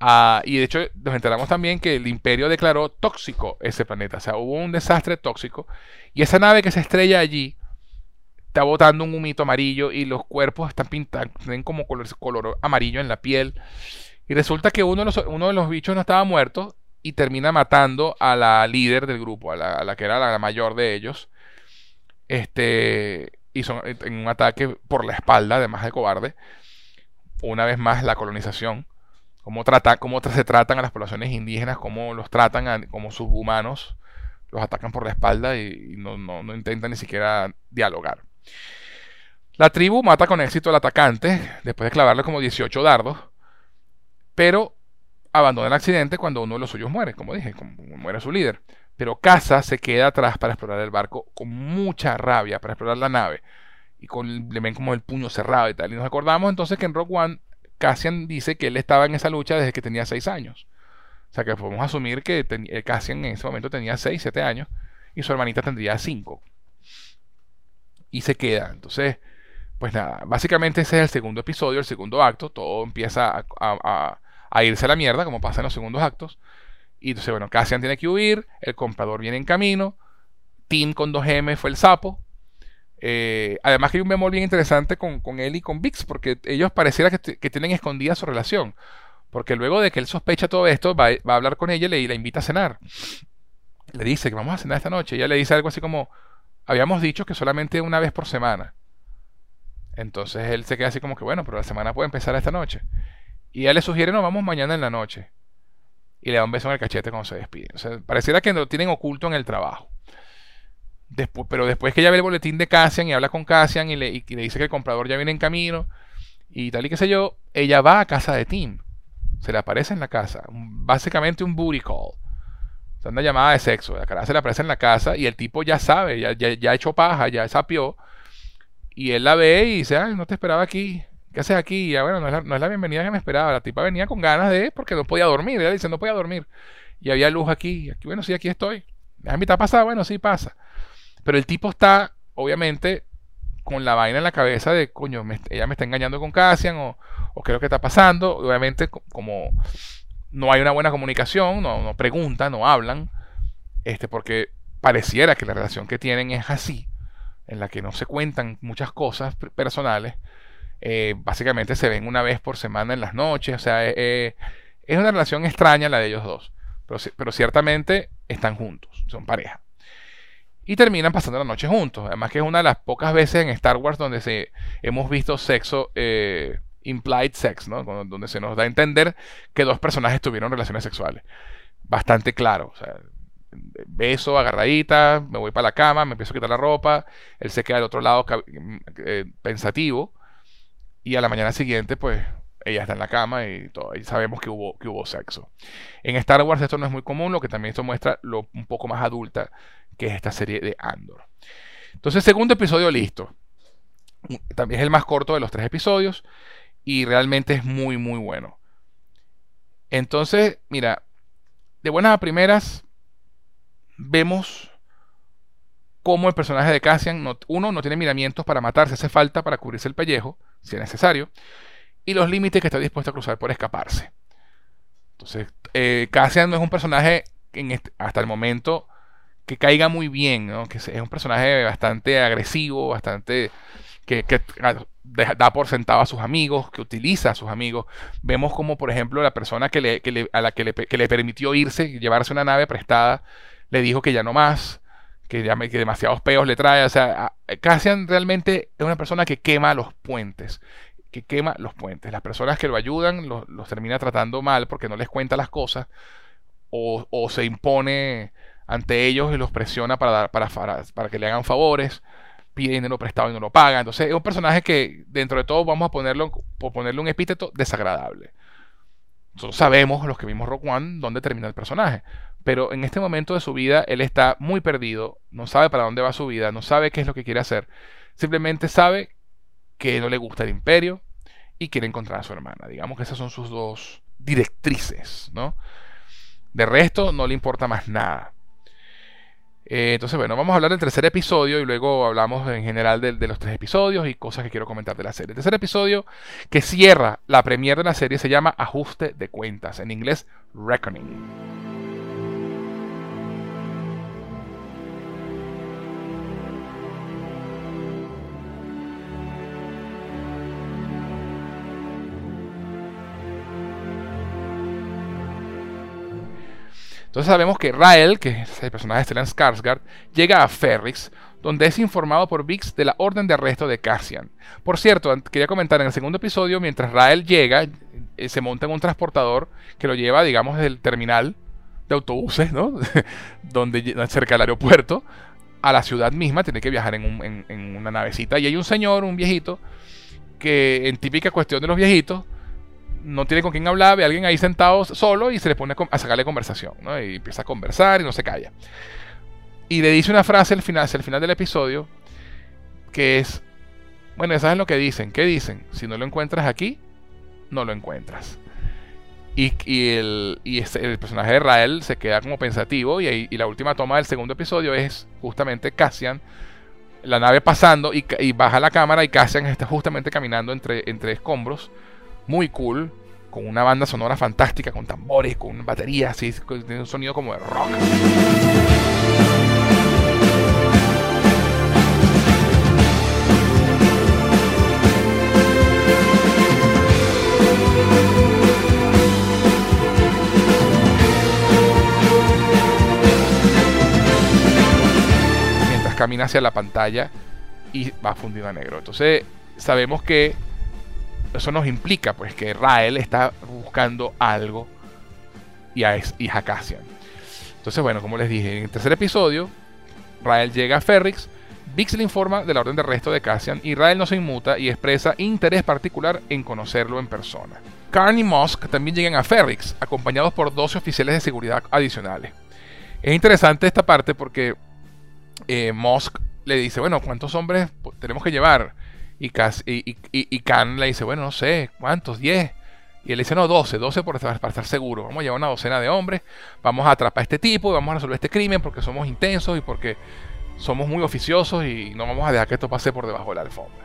Ah, y de hecho nos enteramos también que el imperio declaró tóxico ese planeta. O sea, hubo un desastre tóxico. Y esa nave que se estrella allí está botando un humito amarillo y los cuerpos están pintados, tienen como color, amarillo en la piel. Y resulta que uno de, los, uno de los bichos no estaba muerto y termina matando a la líder del grupo, a la, que era la mayor de ellos. Este, y son en un ataque por la espalda, además de cobarde. Una vez más la colonización cómo, se tratan a las poblaciones indígenas, cómo los tratan como subhumanos, los atacan por la espalda y, no, intentan ni siquiera dialogar. La tribu mata con éxito al atacante después de clavarle como 18 dardos, pero abandona el accidente cuando uno de los suyos muere, como dije, como muere su líder. Pero Casa se queda atrás para explorar el barco con mucha rabia, para explorar la nave. Y con, le ven como el puño cerrado y tal. Y nos acordamos entonces que en Rock One, Cassian dice que él estaba en esa lucha desde que tenía 6 años. O sea que podemos asumir que eh, Cassian en ese momento tenía 6, 7 años y su hermanita tendría 5. Y se queda. Entonces, pues nada, básicamente ese es el segundo episodio, el segundo acto. Todo empieza a, a irse a la mierda, como pasa en los segundos actos. Y entonces, bueno, Cassian tiene que huir, el comprador viene en camino, Tim con 2M fue el sapo. Eh, además que hay un memor bien interesante con, él y con Vix, porque ellos pareciera que, tienen escondida su relación. Porque luego de que él sospecha todo esto, va, a hablar con ella y le, la invita a cenar. Le dice que vamos a cenar esta noche. Ella le dice algo así como, habíamos dicho que solamente una vez por semana. Entonces él se queda así como que, bueno, pero la semana puede empezar esta noche. Y ella le sugiere, no, vamos mañana en la noche y le da un beso en el cachete cuando se despide. O sea, pareciera que lo tienen oculto en el trabajo. Después, pero después que ella ve el boletín de Cassian y habla con Cassian y le, dice que el comprador ya viene en camino y tal y qué sé yo, ella va a casa de Tim. Se le aparece en la casa. Básicamente un booty call. O sea, una llamada de sexo. La cara se le aparece en la casa y el tipo ya sabe, ya, ya, ha hecho paja, ya sapió. Y él la ve y dice, no te esperaba aquí. ¿qué haces aquí? Y bueno, no es, la, bienvenida que me esperaba. La tipa venía con ganas de, porque no podía dormir. Ella dice, no podía dormir. Y había luz aquí. aquí bueno, sí, aquí estoy. ¿A mitad pasada? Bueno, sí pasa. Pero el tipo está, obviamente, con la vaina en la cabeza de, coño, ella me está engañando con Cassian o, qué es lo que está pasando. Obviamente, como no hay una buena comunicación, no, preguntan, no hablan, este, porque pareciera que la relación que tienen es así, en la que no se cuentan muchas cosas personales eh, básicamente se ven una vez por semana en las noches. O sea, eh, eh, es una relación extraña la de ellos dos. Pero, ciertamente están juntos, son pareja. Y terminan pasando la noche juntos. Además que es una de las pocas veces en Star Wars donde se, hemos visto sexo, implied sex, ¿no? Donde se nos da a entender que dos personajes tuvieron relaciones sexuales. Bastante claro. Beso, agarradita, me voy para la cama, me empiezo a quitar la ropa, él se queda del otro lado pensativo y a la mañana siguiente, pues ella está en la cama y, todo, y sabemos que hubo, que hubo sexo. En Star Wars esto no es muy común, lo que también esto muestra lo un poco más adulta que es esta serie de Andor. Entonces, segundo episodio listo. También es el más corto de los tres episodios y realmente es muy, muy bueno. Entonces, mira, de buenas a primeras, vemos cómo el personaje de Cassian, uno, no tiene miramientos para matarse, hace falta para cubrirse el pellejo si es necesario, y los límites que está dispuesto a cruzar por escaparse. Entonces, eh, Cassian no es un personaje este, hasta el momento que caiga muy bien, que es un personaje bastante agresivo, bastante que, da por sentado a sus amigos, que utiliza a sus amigos. Vemos como, por ejemplo, la persona que le, a la que le, que le, permitió irse, llevarse una nave prestada, le dijo que ya no más que, ya que demasiados peos le trae. O sea, Cassian realmente es una persona que quema los puentes. Que quema los puentes. Las personas que lo ayudan los, termina tratando mal porque no les cuenta las cosas. O, o se impone ante ellos y los presiona para, dar, para, para, que le hagan favores. Pide dinero prestado y no lo paga. Entonces es un personaje que dentro de todo vamos a ponerlo, por ponerle un epíteto desagradable. Nosotros sabemos, los que vimos Rock One, dónde termina el personaje. Pero en este momento de su vida, él está muy perdido, no sabe para dónde va su vida, no sabe qué es lo que quiere hacer. Simplemente sabe que no le gusta el imperio y quiere encontrar a su hermana. Digamos que esas son sus dos directrices, ¿no? De resto, no le importa más nada. Eh, entonces, bueno, vamos a hablar del tercer episodio y luego hablamos en general de, los tres episodios y cosas que quiero comentar de la serie. El tercer episodio que cierra la premiere de la serie se llama Ajuste de Cuentas, en inglés Reckoning. Entonces sabemos que Rael, que es el personaje de Stellan Skarsgård, llega a Ferrix, donde es informado por Vix de la orden de arresto de Cassian. Por cierto, quería comentar en el segundo episodio, mientras Rael llega, eh, se monta en un transportador que lo lleva, digamos, del terminal de autobuses, ¿no? (laughs) donde cerca del aeropuerto, a la ciudad misma, tiene que viajar en, en, una navecita. Y hay un señor, un viejito, que en típica cuestión de los viejitos, no tiene con quién hablar, ve a alguien ahí sentado solo y se le pone a sacarle conversación, ¿no? Y empieza a conversar y no se calla. Y le dice una frase al final, hacia el final del episodio, que es, bueno, ¿sabes lo que dicen? ¿Qué dicen? Si no lo encuentras aquí, no lo encuentras. Y, el, el, personaje de Rael se queda como pensativo y, y, la última toma del segundo episodio es justamente Cassian, la nave pasando y, baja la cámara y Cassian está justamente caminando entre, entre escombros, muy cool, con una banda sonora fantástica, con tambores, con baterías, así, tiene un sonido como de rock. camina hacia la pantalla y va fundido a negro. Entonces sabemos que eso nos implica pues que Rael está buscando algo y a, y a Cassian. Entonces bueno, como les dije, en el tercer episodio, Rael llega a Ferrix, Vix le informa de la orden de arresto de Cassian y Rael no se inmuta y expresa interés particular en conocerlo en persona. Karn y Mosk también llegan a Ferrix, acompañados por 12 oficiales de seguridad adicionales. Es interesante esta parte porque eh, Musk le dice, bueno, ¿cuántos hombres tenemos que llevar? Y, y, Khan le dice, bueno, no sé, ¿cuántos? ¿10? Y él dice, no, 12, 12 para estar seguro. Vamos a llevar una docena de hombres, vamos a atrapar a este tipo y vamos a resolver este crimen porque somos intensos y porque somos muy oficiosos y no vamos a dejar que esto pase por debajo de la alfombra.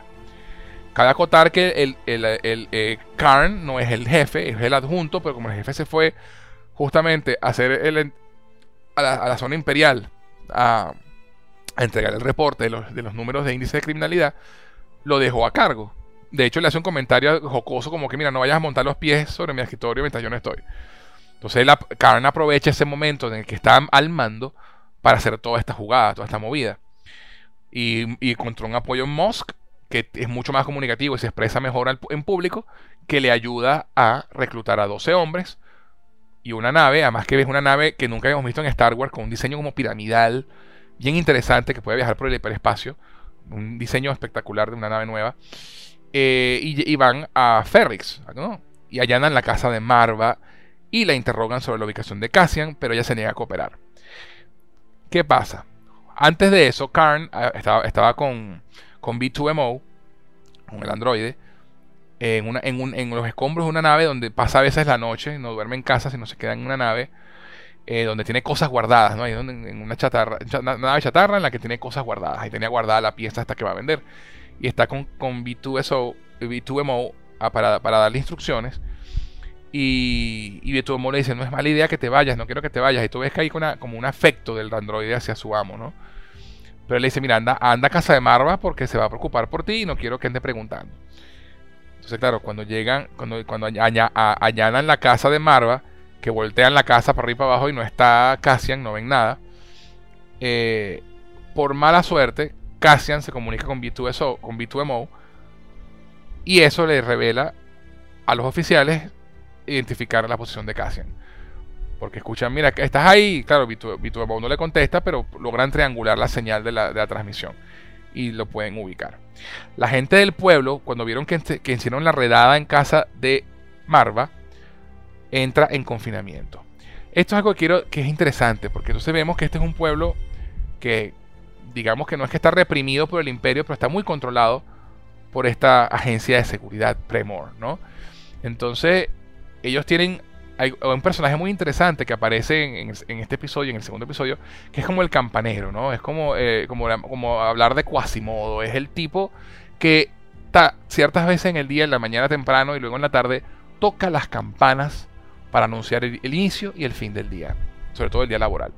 Cabe acotar que el, el, eh, Karn no es el jefe, es el adjunto, pero como el jefe se fue justamente a hacer el, a, la, zona imperial, a a entregar el reporte de los, números de índice de criminalidad, lo dejó a cargo. De hecho, le hace un comentario jocoso como que, mira, no vayas a montar los pies sobre mi escritorio mientras yo no estoy. Entonces, la, Karen aprovecha ese momento en el que está al mando para hacer toda esta jugada, toda esta movida. Y, encontró un apoyo en Musk, que es mucho más comunicativo y se expresa mejor en público, que le ayuda a reclutar a 12 hombres y una nave, además que es una nave que nunca habíamos visto en Star Wars, con un diseño como piramidal, bien interesante que puede viajar por el hiperespacio. Un diseño espectacular de una nave nueva. Eh, y, van a Ferrix, Y allanan la casa de Marva y la interrogan sobre la ubicación de Cassian, pero ella se niega a cooperar. ¿Qué pasa? Antes de eso, Karn ah, estaba, estaba con, con B2MO, con el androide, en, una, en, en, los escombros de una nave donde pasa a veces la noche, no duerme en casa, sino se queda en una nave eh, donde tiene cosas guardadas, ¿no? en una chatarra, una nave chatarra en la que tiene cosas guardadas. Ahí tenía guardada la pieza hasta que va a vender. Y está con, con B2SO, B2MO ah, para, para darle instrucciones. Y, y B2MO le dice, no es mala idea que te vayas, no quiero que te vayas. Y tú ves que hay como un afecto del androide hacia su amo, ¿no? Pero él le dice, mira, anda, anda a casa de Marva porque se va a preocupar por ti y no quiero que ande preguntando. Entonces, claro, cuando llegan, cuando, cuando la casa de Marva, que voltean la casa para arriba y para abajo y no está Cassian, no ven nada. Eh, por mala suerte, Cassian se comunica con, B2SO, con B2MO y eso le revela a los oficiales identificar la posición de Cassian. Porque escuchan, mira, estás ahí. Claro, B2, mo no le contesta, pero logran triangular la señal de la, transmisión y lo pueden ubicar. La gente del pueblo, cuando vieron que, que hicieron la redada en casa de Marva, entra en confinamiento. Esto es algo que quiero que es interesante, porque entonces vemos que este es un pueblo que, digamos que no es que está reprimido por el imperio, pero está muy controlado por esta agencia de seguridad Premor, ¿no? Entonces, ellos tienen hay un personaje muy interesante que aparece en, este episodio, en el segundo episodio, que es como el campanero, ¿no? Es como, eh, como, hablar de Quasimodo. Es el tipo que ciertas veces en el día, en la mañana temprano y luego en la tarde, toca las campanas para anunciar el, inicio y el fin del día, sobre todo el día laboral.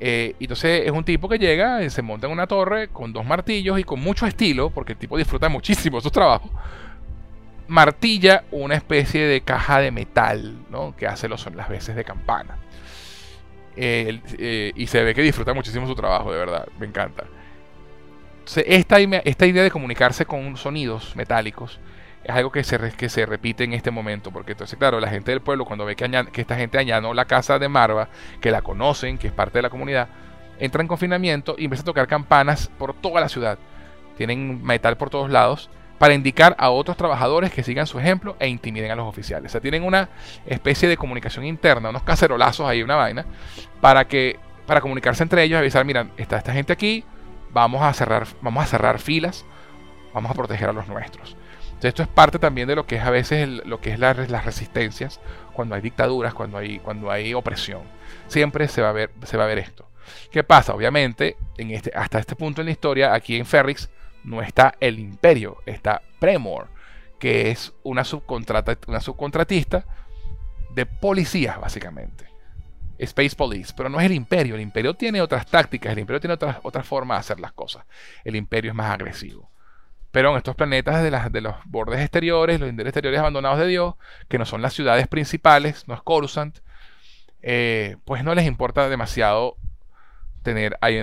Eh, entonces es un tipo que llega, eh, se monta en una torre con dos martillos y con mucho estilo, porque el tipo disfruta muchísimo de sus trabajos, martilla una especie de caja de metal, ¿no? Que hace los, las veces de campana. Eh, y se ve que disfruta muchísimo su trabajo, de verdad, me encanta. Entonces, esta idea de comunicarse con sonidos metálicos es algo que se, que se repite en este momento, porque entonces, claro, la gente del pueblo, cuando ve que, esta gente añadió la casa de Marva, que la conocen, que es parte de la comunidad, entra en confinamiento y empieza a tocar campanas por toda la ciudad. Tienen metal por todos lados para indicar a otros trabajadores que sigan su ejemplo e intimiden a los oficiales. O sea, tienen una especie de comunicación interna, unos cacerolazos ahí, una vaina, para que para comunicarse entre ellos, avisar, mira, está esta gente aquí, vamos a cerrar, vamos a cerrar filas, vamos a proteger a los nuestros. Entonces, esto es parte también de lo que es a veces lo que es las resistencias cuando hay dictaduras, cuando hay, cuando hay opresión. Siempre se va a ver, se va a ver esto. ¿Qué pasa? Obviamente, en este, hasta este punto en la historia, aquí en Ferrix, no está el imperio, está Premor, que es una, subcontrata, una subcontratista de policías, básicamente. Space Police, pero no es el imperio. El imperio tiene otras tácticas, el imperio tiene otras otra formas de hacer las cosas. El imperio es más agresivo. Pero en estos planetas de, las, de los bordes exteriores, los interiores exteriores abandonados de Dios, que no son las ciudades principales, no es Coruscant, eh, pues no les importa demasiado tener ahí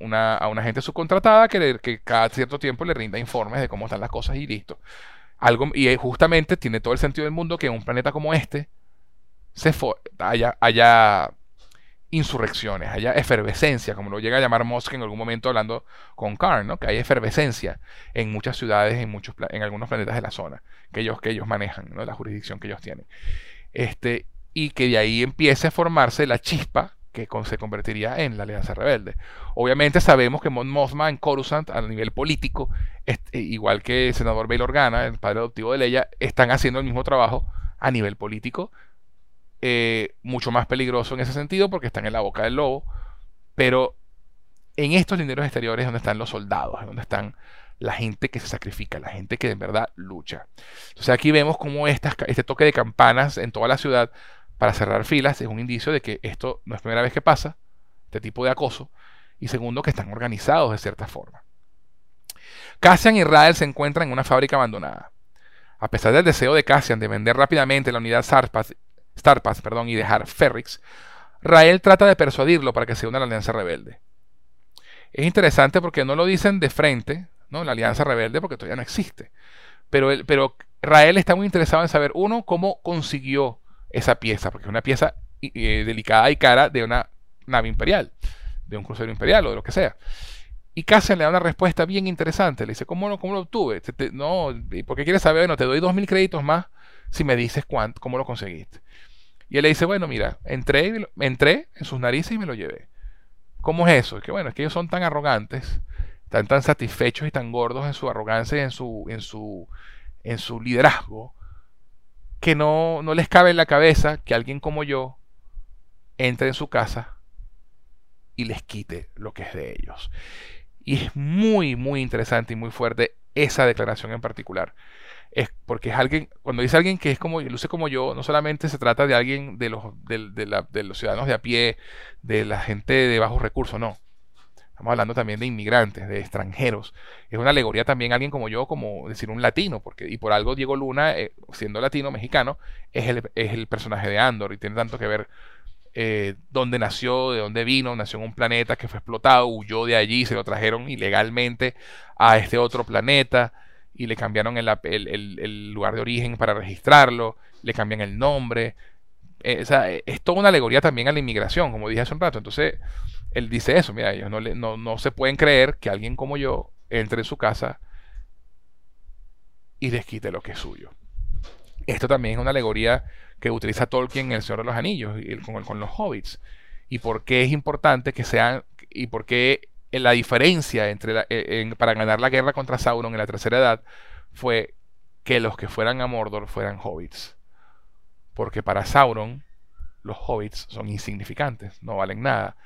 una, a una gente subcontratada que, que, cada cierto tiempo le rinda informes de cómo están las cosas y listo. Algo, y justamente tiene todo el sentido del mundo que en un planeta como este se haya, haya insurrecciones, haya efervescencia, como lo llega a llamar Musk en algún momento hablando con Karn, ¿no? que hay efervescencia en muchas ciudades, en, muchos, en algunos planetas de la zona que ellos, que ellos manejan, ¿no? la jurisdicción que ellos tienen. Este, y que de ahí empiece a formarse la chispa que se convertiría en la Alianza Rebelde. Obviamente sabemos que Mon Mothma en Coruscant, a nivel político, eh, igual que el senador Bail Organa, el padre adoptivo de Leia, están haciendo el mismo trabajo a nivel político, eh, mucho más peligroso en ese sentido porque están en la boca del lobo, pero en estos linderos exteriores es donde están los soldados, es donde están la gente que se sacrifica, la gente que de verdad lucha. Entonces aquí vemos como este toque de campanas en toda la ciudad para cerrar filas es un indicio de que esto no es primera vez que pasa, este tipo de acoso, y segundo, que están organizados de cierta forma. Cassian y Rael se encuentran en una fábrica abandonada. A pesar del deseo de Cassian de vender rápidamente la unidad Starpath, perdón, y dejar Ferrix, Rael trata de persuadirlo para que se una a la Alianza Rebelde. Es interesante porque no lo dicen de frente, ¿no? La Alianza Rebelde, porque todavía no existe. Pero, pero Rael está muy interesado en saber, uno, cómo consiguió esa pieza, porque es una pieza eh, delicada y cara de una nave imperial, de un crucero imperial o de lo que sea. Y Cassian le da una respuesta bien interesante. Le dice, ¿cómo lo, cómo lo obtuve? no, ¿por qué quieres saber? Bueno, te doy 2.000 créditos más si me dices cuánto, cómo lo conseguiste. Y él le dice, bueno, mira, entré, entré en sus narices y me lo llevé. ¿Cómo es eso? Es que bueno, es que ellos son tan arrogantes, están tan satisfechos y tan gordos en su arrogancia y en su, en su, en su liderazgo, que no, no les cabe en la cabeza que alguien como yo entre en su casa y les quite lo que es de ellos. Y es muy, muy interesante y muy fuerte esa declaración en particular. Es porque es alguien, cuando dice alguien que es como, luce como yo, no solamente se trata de alguien de los, de, de los ciudadanos de a pie, de la gente de bajos recursos, no. Estamos hablando también de inmigrantes, de extranjeros. Es una alegoría también alguien como yo, como decir un latino, porque y por algo Diego Luna, eh, siendo latino, mexicano, es el, es el, personaje de Andor y tiene tanto que ver eh, dónde nació, de dónde vino, nació en un planeta que fue explotado, huyó de allí, se lo trajeron ilegalmente a este otro planeta y le cambiaron el, el lugar de origen para registrarlo, le cambian el nombre. Eh, sea, es toda una alegoría también a la inmigración, como dije hace un rato. Entonces, él dice eso, mira, ellos no, no, no se pueden creer que alguien como yo entre en su casa y les quite lo que es suyo. Esto también es una alegoría que utiliza Tolkien en El Señor de los Anillos y con, con, los hobbits. Y por qué es importante que sean, y por qué la diferencia entre e, para ganar la guerra contra Sauron en la tercera edad fue que los que fueran a Mordor fueran hobbits. Porque para Sauron los hobbits son insignificantes, no valen nada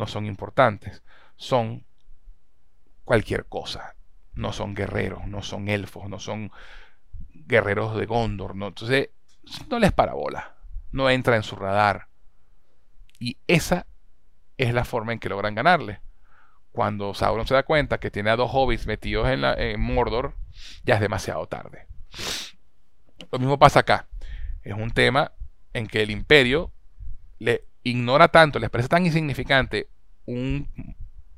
no son importantes, son cualquier cosa. No son guerreros, no son elfos, no son guerreros de Gondor. ¿no? Entonces, no les parabola, no entra en su radar. Y esa es la forma en que logran ganarle. Cuando Sauron se da cuenta que tiene a dos hobbits metidos en, la, Mordor, ya es demasiado tarde. Lo mismo pasa acá. Es un tema en que el imperio le ignora tanto, les parece tan insignificante un,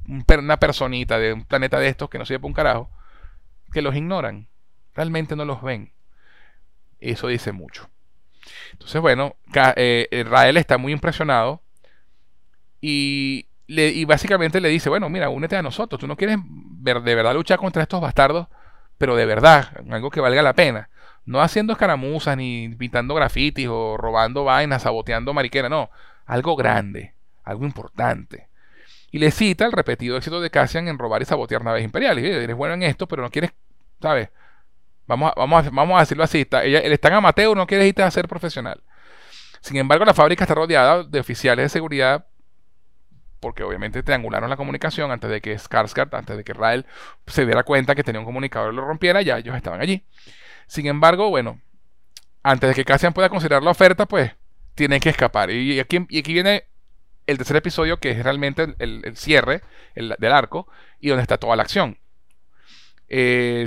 una personita de un planeta de estos que no sirve para un carajo, que los ignoran. Realmente no los ven. Eso dice mucho. Entonces, bueno, eh, Israel está muy impresionado y y básicamente le dice, bueno, mira, únete a nosotros, tú no quieres ver, de verdad luchar contra estos bastardos, pero de verdad, algo que valga la pena. No haciendo escaramuzas, ni pintando grafitis, o robando vainas, saboteando mariquera, no. Algo grande, algo importante. Y le cita el repetido éxito de Cassian en robar y sabotear naves imperiales. Y eres bueno en esto, pero no quieres, ¿sabes? Vamos a, vamos vamos a decirlo así. Está, ella, está en amateur, no quieres irte a ser profesional. Sin embargo, la fábrica está rodeada de oficiales de seguridad porque obviamente triangularon la comunicación antes de que Skarsgård, antes de que Rael se diera cuenta que tenía un comunicador y lo rompiera, ya ellos estaban allí. Sin embargo, bueno, antes de que Cassian pueda considerar la oferta, pues tienen que escapar. Y aquí, viene el tercer episodio, que es realmente el, cierre del arco y donde está toda la acción. Eh,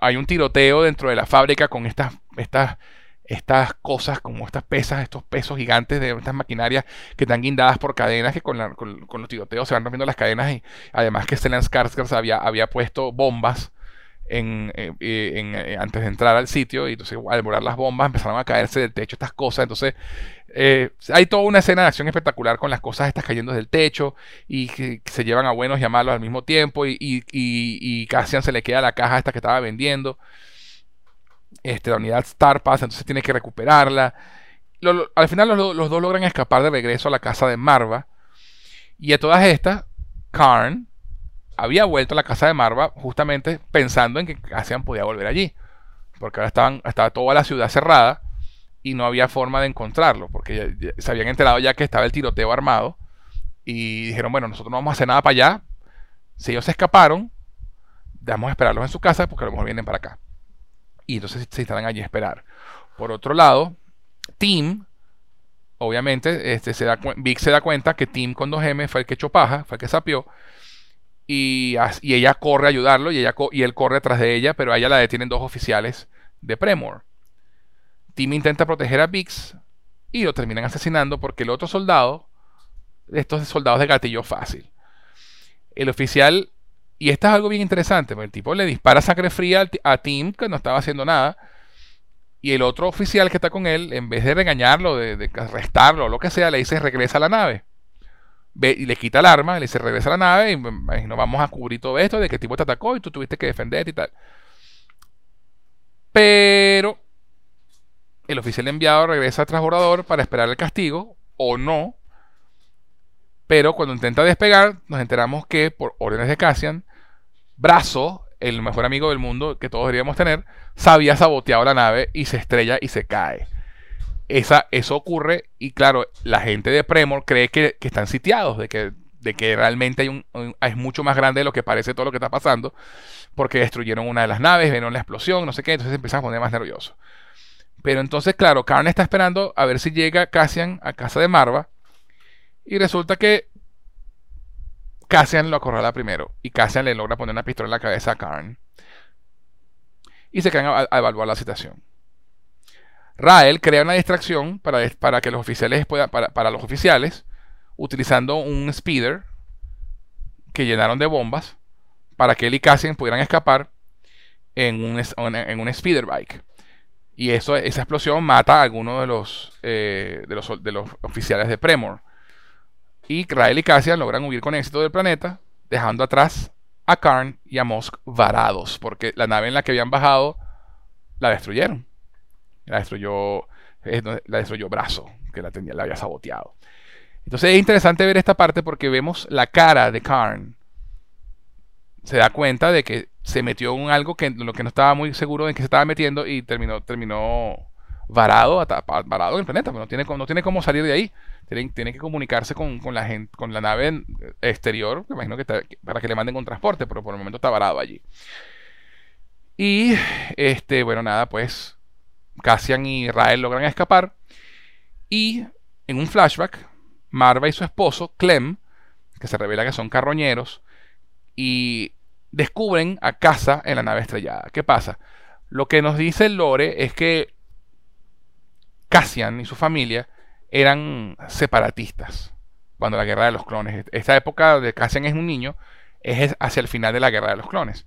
hay un tiroteo dentro de la fábrica con estas, estas estas cosas como estas pesas, estos pesos gigantes de estas maquinarias que están guindadas por cadenas que con, los tiroteos se van rompiendo las cadenas y además que Stellan Skarsgård había, había puesto bombas en, eh, eh, antes de entrar al sitio y entonces al volar las bombas empezaron a caerse del techo estas cosas. Entonces eh, hay toda una escena de acción espectacular con las cosas estas cayendo del techo y que, se llevan a buenos y a malos al mismo tiempo y, y, y, y Cassian se le queda la caja esta que estaba vendiendo este, la unidad Star Pass, entonces tiene que recuperarla. al final los, dos logran escapar de regreso a la casa de Marva. Y a todas estas, Karn había vuelto a la casa de Marva justamente pensando en que Cassian podía volver allí. Porque ahora estaban, estaba toda la ciudad cerrada y no había forma de encontrarlo. Porque se habían enterado ya que estaba el tiroteo armado. Y dijeron, bueno, nosotros no vamos a hacer nada para allá. Si ellos se escaparon, vamos a esperarlos en su casa porque a lo mejor vienen para acá y entonces se instalan allí a esperar. Por otro lado, Tim, obviamente, este, se da, Vic se da cuenta que Tim con 2M fue el que echó paja, fue el que sapió, y, y ella corre a ayudarlo y, ella, y él corre atrás de ella, pero a ella la detienen dos oficiales de Premor. Tim intenta proteger a Vix y lo terminan asesinando porque el otro soldado, estos soldados de gatillo fácil, el oficial y esto es algo bien interesante, porque el tipo le dispara sangre fría a Tim, que no estaba haciendo nada, y el otro oficial que está con él, en vez de regañarlo, de, arrestarlo o lo que sea, le dice regresa a la nave. Ve, y le quita el arma, le dice regresa a la nave y nos vamos a cubrir todo esto de que tipo te atacó y tú tuviste que defenderte y tal. Pero el oficial enviado regresa al transbordador para esperar el castigo o no. Pero cuando intenta despegar, nos enteramos que por órdenes de Cassian, Brazo, el mejor amigo del mundo que todos deberíamos tener, se había saboteado la nave y se estrella y se cae. Esa, eso ocurre y claro, la gente de Premor cree que, están sitiados, de que, de que realmente hay un, es mucho más grande de lo que parece todo lo que está pasando, porque destruyeron una de las naves, vieron la explosión, no sé qué, entonces empiezan a poner más nerviosos. Pero entonces, claro, Karn está esperando a ver si llega Cassian a casa de Marva. Y resulta que Cassian lo acorrala primero y Cassian le logra poner una pistola en la cabeza a Karn. Y se quedan a, evaluar la situación. Rael crea una distracción para, para que los oficiales puedan, para, los oficiales, utilizando un speeder que llenaron de bombas para que él y Cassian pudieran escapar en un, en un speeder bike. Y eso, esa explosión mata a alguno de los, eh, de los, de los oficiales de Premor. Y Rael y Cassian logran huir con éxito del planeta, dejando atrás a Karn y a Mosk varados, porque la nave en la que habían bajado la destruyeron. La destruyó, la destruyó Brazo, que la, tenía, la había saboteado. Entonces es interesante ver esta parte porque vemos la cara de Karn. Se da cuenta de que se metió en algo que lo que no estaba muy seguro en que se estaba metiendo y terminó, terminó varado, varado en el planeta. No tiene, no tiene cómo salir de ahí tienen, que comunicarse con, la gente, con la nave exterior, me imagino que para que le manden un transporte, pero por el momento está varado allí. Y este, bueno, nada, pues Cassian y Rael logran escapar. Y en un flashback, Marva y su esposo, Clem, que se revela que son carroñeros, y descubren a Casa en la nave estrellada. ¿Qué pasa? Lo que nos dice lore es que Cassian y su familia eran separatistas cuando la guerra de los clones. Esta época de Cassian es un niño es hacia el final de la guerra de los clones,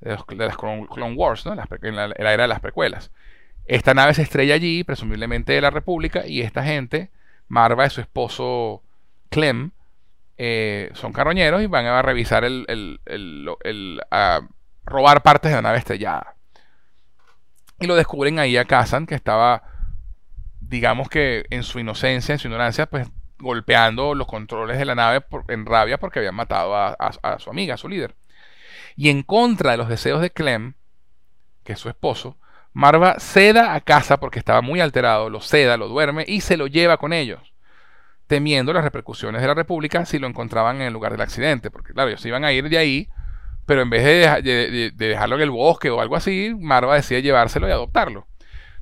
de, las Clone, Wars, ¿no? en, la, era de las precuelas. Esta nave se estrella allí, presumiblemente de la República, y esta gente, Marva y su esposo Clem, eh, son carroñeros y van a revisar el, el, el, a robar partes de la nave estrellada. Y lo descubren ahí a Kazan, que estaba, digamos que en su inocencia, en su ignorancia, pues golpeando los controles de la nave en rabia porque habían matado a, su amiga, a su líder. Y en contra de los deseos de Clem, que es su esposo, Marva ceda a casa porque estaba muy alterado, lo ceda, lo duerme y se lo lleva con ellos, temiendo las repercusiones de la República si lo encontraban en el lugar del accidente, porque claro, ellos iban a ir de ahí, pero en vez de, dejarlo en el bosque o algo así, Marva decide llevárselo y adoptarlo.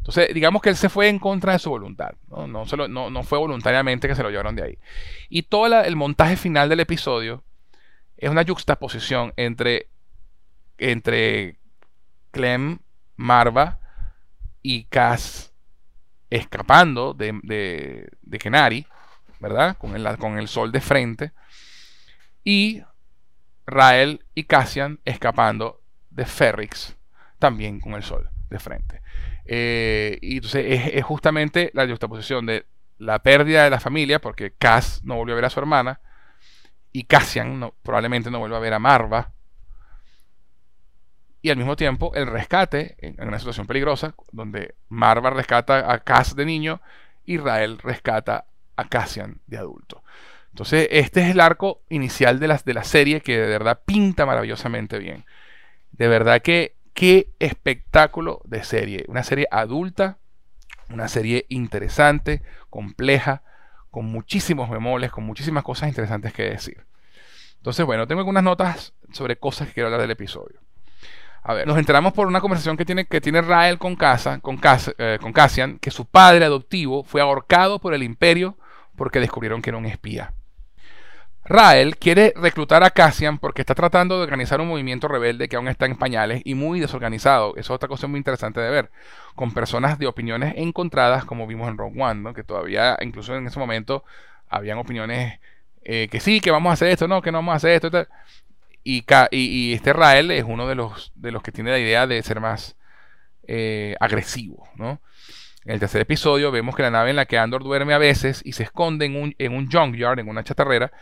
Entonces, digamos que él se fue en contra de su voluntad. No, no, fue voluntariamente que se lo llevaron de ahí. Y todo el montaje final del episodio es una juxtaposición entre, entre Clem, Marva y Cass escapando de, de, Kenari, ¿verdad? Con el, con el sol de frente. Y Rael y Cassian escapando de Ferrix, también con el sol de frente. Eh, y entonces es, justamente la juxtaposición de la pérdida de la familia, porque Cass no volvió a ver a su hermana, y Cassian probablemente no vuelva a ver a Marva. Y al mismo tiempo el rescate en, una situación peligrosa, donde Marva rescata a Cass de niño y Rael rescata a Cassian de adulto. Entonces, este es el arco inicial de, las, de la serie que de verdad pinta maravillosamente bien. De verdad que qué espectáculo de serie. Una serie adulta, una serie interesante, compleja, con muchísimos memoles, con muchísimas cosas interesantes que decir. Entonces, bueno, tengo algunas notas sobre cosas que quiero hablar del episodio. A ver, nos enteramos por una conversación que tiene, que tiene Rael con, Casa, con, eh, con Cassian, que su padre adoptivo fue ahorcado por el imperio porque descubrieron que era un espía. Rael quiere reclutar a Cassian porque está tratando de organizar un movimiento rebelde que aún está en pañales y muy desorganizado. Eso es otra cosa muy interesante de ver. Con personas de opiniones encontradas, como vimos en Rogue One, que todavía, incluso en ese momento, habían opiniones eh, que sí, que vamos a hacer esto, no, que no vamos a hacer esto. Y, y, este Rael es uno de los, de los que tiene la idea de ser más eh, agresivo. ¿no? En el tercer episodio vemos que la nave en la que Andor duerme a veces y se esconde en un, junkyard, en una chatarrera,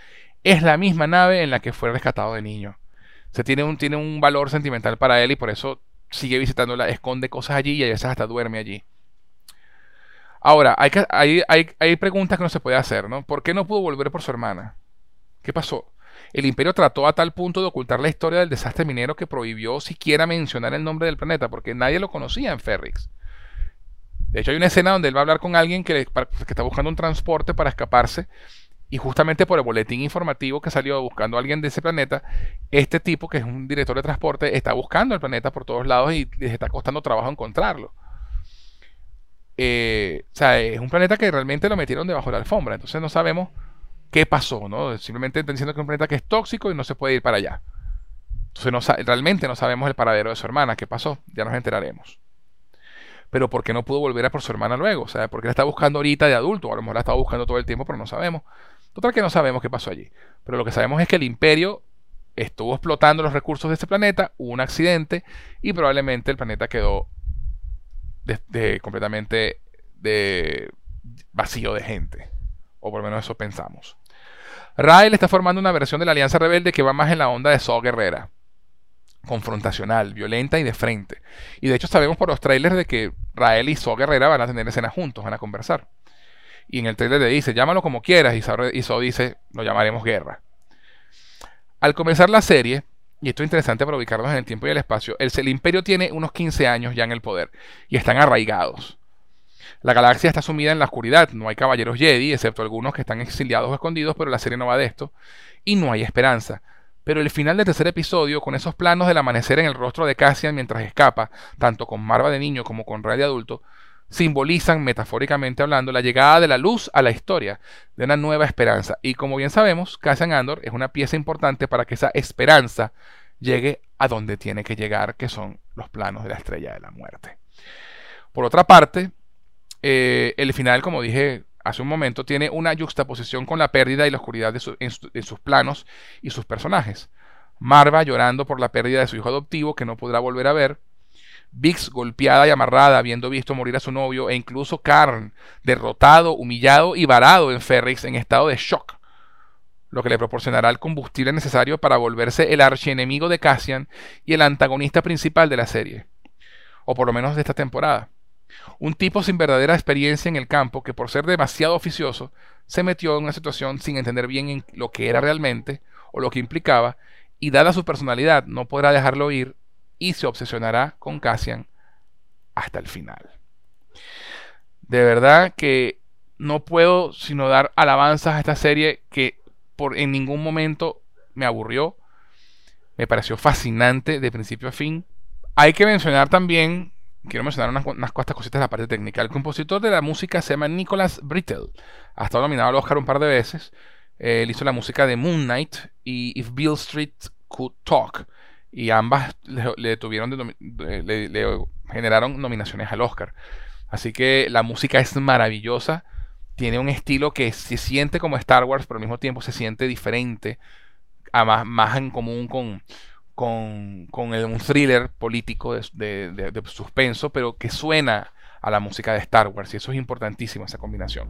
es la misma nave en la que fue rescatado de niño. Se tiene un, tiene un valor sentimental para él y por eso sigue visitándola, esconde cosas allí y a veces hasta duerme allí. Ahora, hay, hay, hay, hay preguntas que no se puede hacer, ¿no? ¿Por qué no pudo volver por su hermana? ¿Qué pasó? El imperio trató a tal punto de ocultar la historia del desastre minero que prohibió siquiera mencionar el nombre del planeta, porque nadie lo conocía en Ferrix. De hecho, hay una escena donde él va a hablar con alguien que, que está buscando un transporte para escaparse y justamente por el boletín informativo que salió buscando a alguien de ese planeta, este tipo, que es un director de transporte, está buscando el planeta por todos lados y les está costando trabajo encontrarlo. Eh, o sea, es un planeta que realmente lo metieron debajo de la alfombra. Entonces no sabemos qué pasó, ¿no? Simplemente están diciendo que es un planeta que es tóxico y no se puede ir para allá. Entonces realmente no sabemos el paradero de su hermana, qué pasó, ya nos enteraremos. Pero ¿por qué no pudo volver a por su hermana luego? O sea, ¿por qué la está buscando ahorita de adulto? A lo mejor la está buscando todo el tiempo, pero no sabemos. Total que no sabemos qué pasó allí. Pero lo que sabemos es que el imperio estuvo explotando los recursos de ese planeta, hubo un accidente y probablemente el planeta quedó completamente de vacío de gente. O por lo menos eso pensamos. Rael está formando una versión de la Alianza Rebelde que va más en la onda de Saw Guerrera. Confrontacional, violenta y de frente. Y de hecho sabemos por los trailers de que Rael y Saw Guerrera van a tener escenas juntos, van a conversar. Y en el trailer le dice, llámalo como quieras. Y So dice, lo llamaremos guerra. Al comenzar la serie, y esto es interesante para ubicarnos en el tiempo y el espacio, el, el imperio tiene unos 15 años ya en el poder y están arraigados. La galaxia está sumida en la oscuridad, no hay caballeros Jedi, excepto algunos que están exiliados o escondidos, pero la serie no va de esto, y no hay esperanza. Pero el final del tercer episodio, con esos planos del amanecer en el rostro de Cassian mientras escapa, tanto con Marva de niño como con Ray de adulto, simbolizan, metafóricamente hablando, la llegada de la luz a la historia, de una nueva esperanza. Y como bien sabemos, Cassian Andor es una pieza importante para que esa esperanza llegue a donde tiene que llegar, que son los planos de la estrella de la muerte. Por otra parte, eh, el final, como dije hace un momento, tiene una juxtaposición con la pérdida y la oscuridad de, de sus planos y sus personajes. Marva llorando por la pérdida de su hijo adoptivo que no podrá volver a ver, Vix golpeada y amarrada, habiendo visto morir a su novio, e incluso Karn derrotado, humillado y varado en Ferrix en estado de shock. lo que le proporcionará el combustible necesario para volverse el archienemigo de Cassian y el antagonista principal de la serie, o por lo menos de esta temporada. Un tipo sin verdadera experiencia en el campo que por ser demasiado oficioso se metió en una situación sin entender bien lo que era realmente o lo que implicaba y dada su personalidad no podrá dejarlo ir y se obsesionará con Cassian hasta el final. De verdad que no puedo sino dar alabanzas a esta serie que por en ningún momento me aburrió. Me pareció fascinante de principio a fin. Hay que mencionar también, quiero mencionar unas, cuantas cositas de la parte técnica. El compositor de la música se llama Nicholas Brittle. Ha estado nominado al Oscar un par de veces. él hizo la música de Moon Knight y If Bill Street Could Talk. Y ambas le, tuvieron le generaron nominaciones al Oscar. Así que la música es maravillosa. Tiene un estilo que se siente como Star Wars, pero al mismo tiempo se siente diferente. Más, más en común con, con, con un thriller político de, de suspenso, pero que suena a la música de Star Wars. Y eso es importantísimo, esa combinación.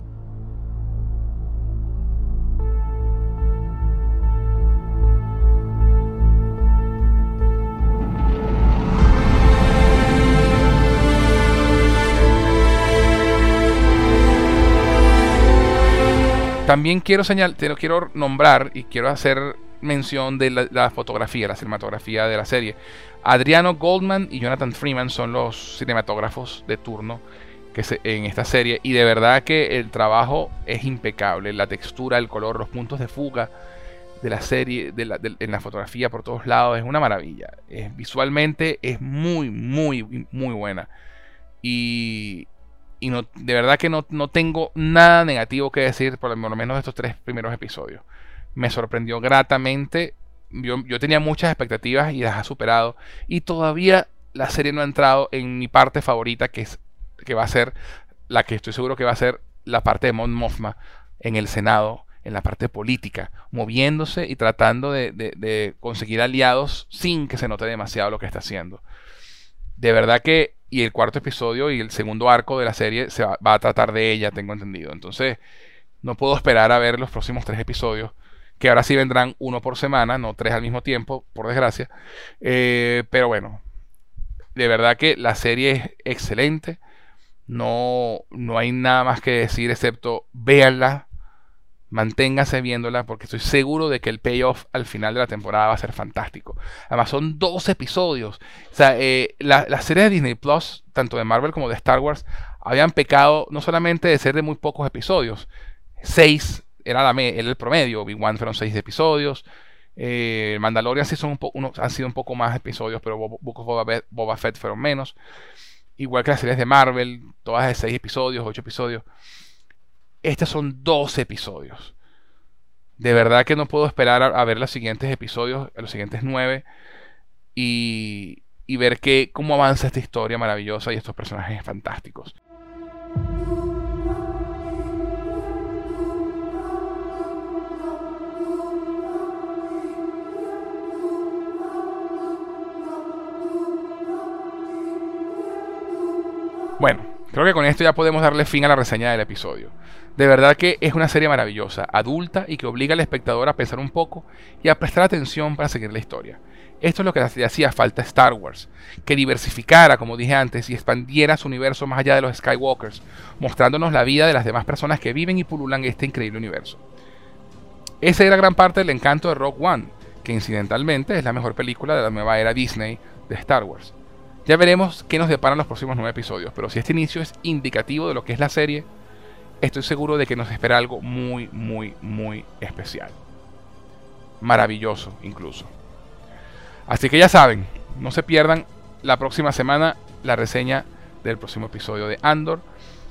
También quiero señalar, te quiero nombrar y quiero hacer mención de la, fotografía, la cinematografía de la serie. Adriano Goldman y Jonathan Freeman son los cinematógrafos de turno que se, en esta serie y de verdad que el trabajo es impecable, la textura, el color, los puntos de fuga de la serie, de en la fotografía por todos lados, es una maravilla. visualmente es muy, muy, muy buena. Y, y no, de verdad que no, tengo nada negativo que decir por lo menos de estos tres primeros episodios. Me sorprendió gratamente. Yo, yo tenía muchas expectativas y las ha superado. Y todavía la serie no ha entrado en mi parte favorita, que, es, que va a ser la que estoy seguro que va a ser la parte de Mon Mothma en el Senado, en la parte política, moviéndose y tratando de conseguir aliados sin que se note demasiado lo que está haciendo. De verdad que y el cuarto episodio y el segundo arco de la serie se va, a tratar de ella, tengo entendido. Entonces, no puedo esperar a ver los próximos tres episodios, que ahora sí vendrán uno por semana, no tres al mismo tiempo, por desgracia. Eh, pero bueno, de verdad que la serie es excelente. No, no hay nada más que decir excepto véanla, Manténgase viéndola porque estoy seguro de que el payoff al final de la temporada va a ser fantástico. Además, son dos episodios. O sea, eh, la, serie de Disney Plus, tanto de Marvel como de Star Wars, habían pecado no solamente de ser de muy pocos episodios. Seis era, el promedio. Big One fueron seis episodios. Eh, Mandalorian sí son un poco, han sido un poco más episodios, pero Boba, Fett fueron menos. Igual que las series de Marvel, todas de seis episodios, ocho episodios. Estos son dos episodios. De verdad que no puedo esperar a, ver los siguientes episodios, los siguientes nueve, y, y ver que, cómo avanza esta historia maravillosa y estos personajes fantásticos. Creo que con esto ya podemos darle fin a la reseña del episodio. De verdad que es una serie maravillosa, adulta y que obliga al espectador a pensar un poco y a prestar atención para seguir la historia. Esto es lo que le hacía falta a Star Wars, que diversificara, como dije antes, y expandiera su universo más allá de los Skywalkers, mostrándonos la vida de las demás personas que viven y pululan este increíble universo. Esa era gran parte del encanto de Rogue One, que incidentalmente es la mejor película de la nueva era Disney de Star Wars. Ya veremos qué nos deparan los próximos nueve episodios, pero si este inicio es indicativo de lo que es la serie, estoy seguro de que nos espera algo muy, muy, muy especial. Maravilloso incluso. Así que ya saben, no se pierdan la próxima semana la reseña del próximo episodio de Andor.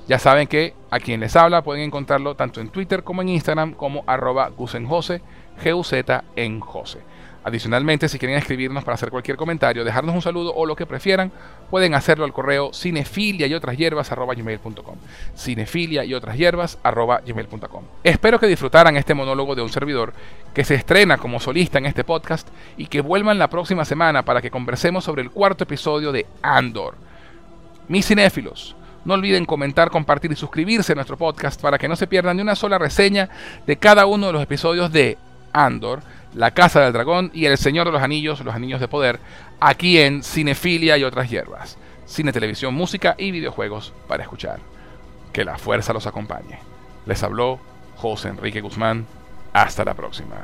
Ya saben que a quien les habla pueden encontrarlo tanto en Twitter como en Instagram como arroba gusenjose. Adicionalmente, si quieren escribirnos para hacer cualquier comentario, dejarnos un saludo o lo que prefieran, pueden hacerlo al correo cinefilia y otras hierbas gmail.com. Cinefilia y otras hierbas gmail.com. Espero que disfrutaran este monólogo de un servidor que se estrena como solista en este podcast y que vuelvan la próxima semana para que conversemos sobre el cuarto episodio de Andor. Mis cinéfilos, no olviden comentar, compartir y suscribirse a nuestro podcast para que no se pierdan ni una sola reseña de cada uno de los episodios de Andor, La Casa del Dragón y El Señor de los Anillos, Los Anillos de Poder, aquí en Cinefilia y otras hierbas. Cine, televisión, música y videojuegos para escuchar. Que la fuerza los acompañe. Les habló José Enrique Guzmán. Hasta la próxima.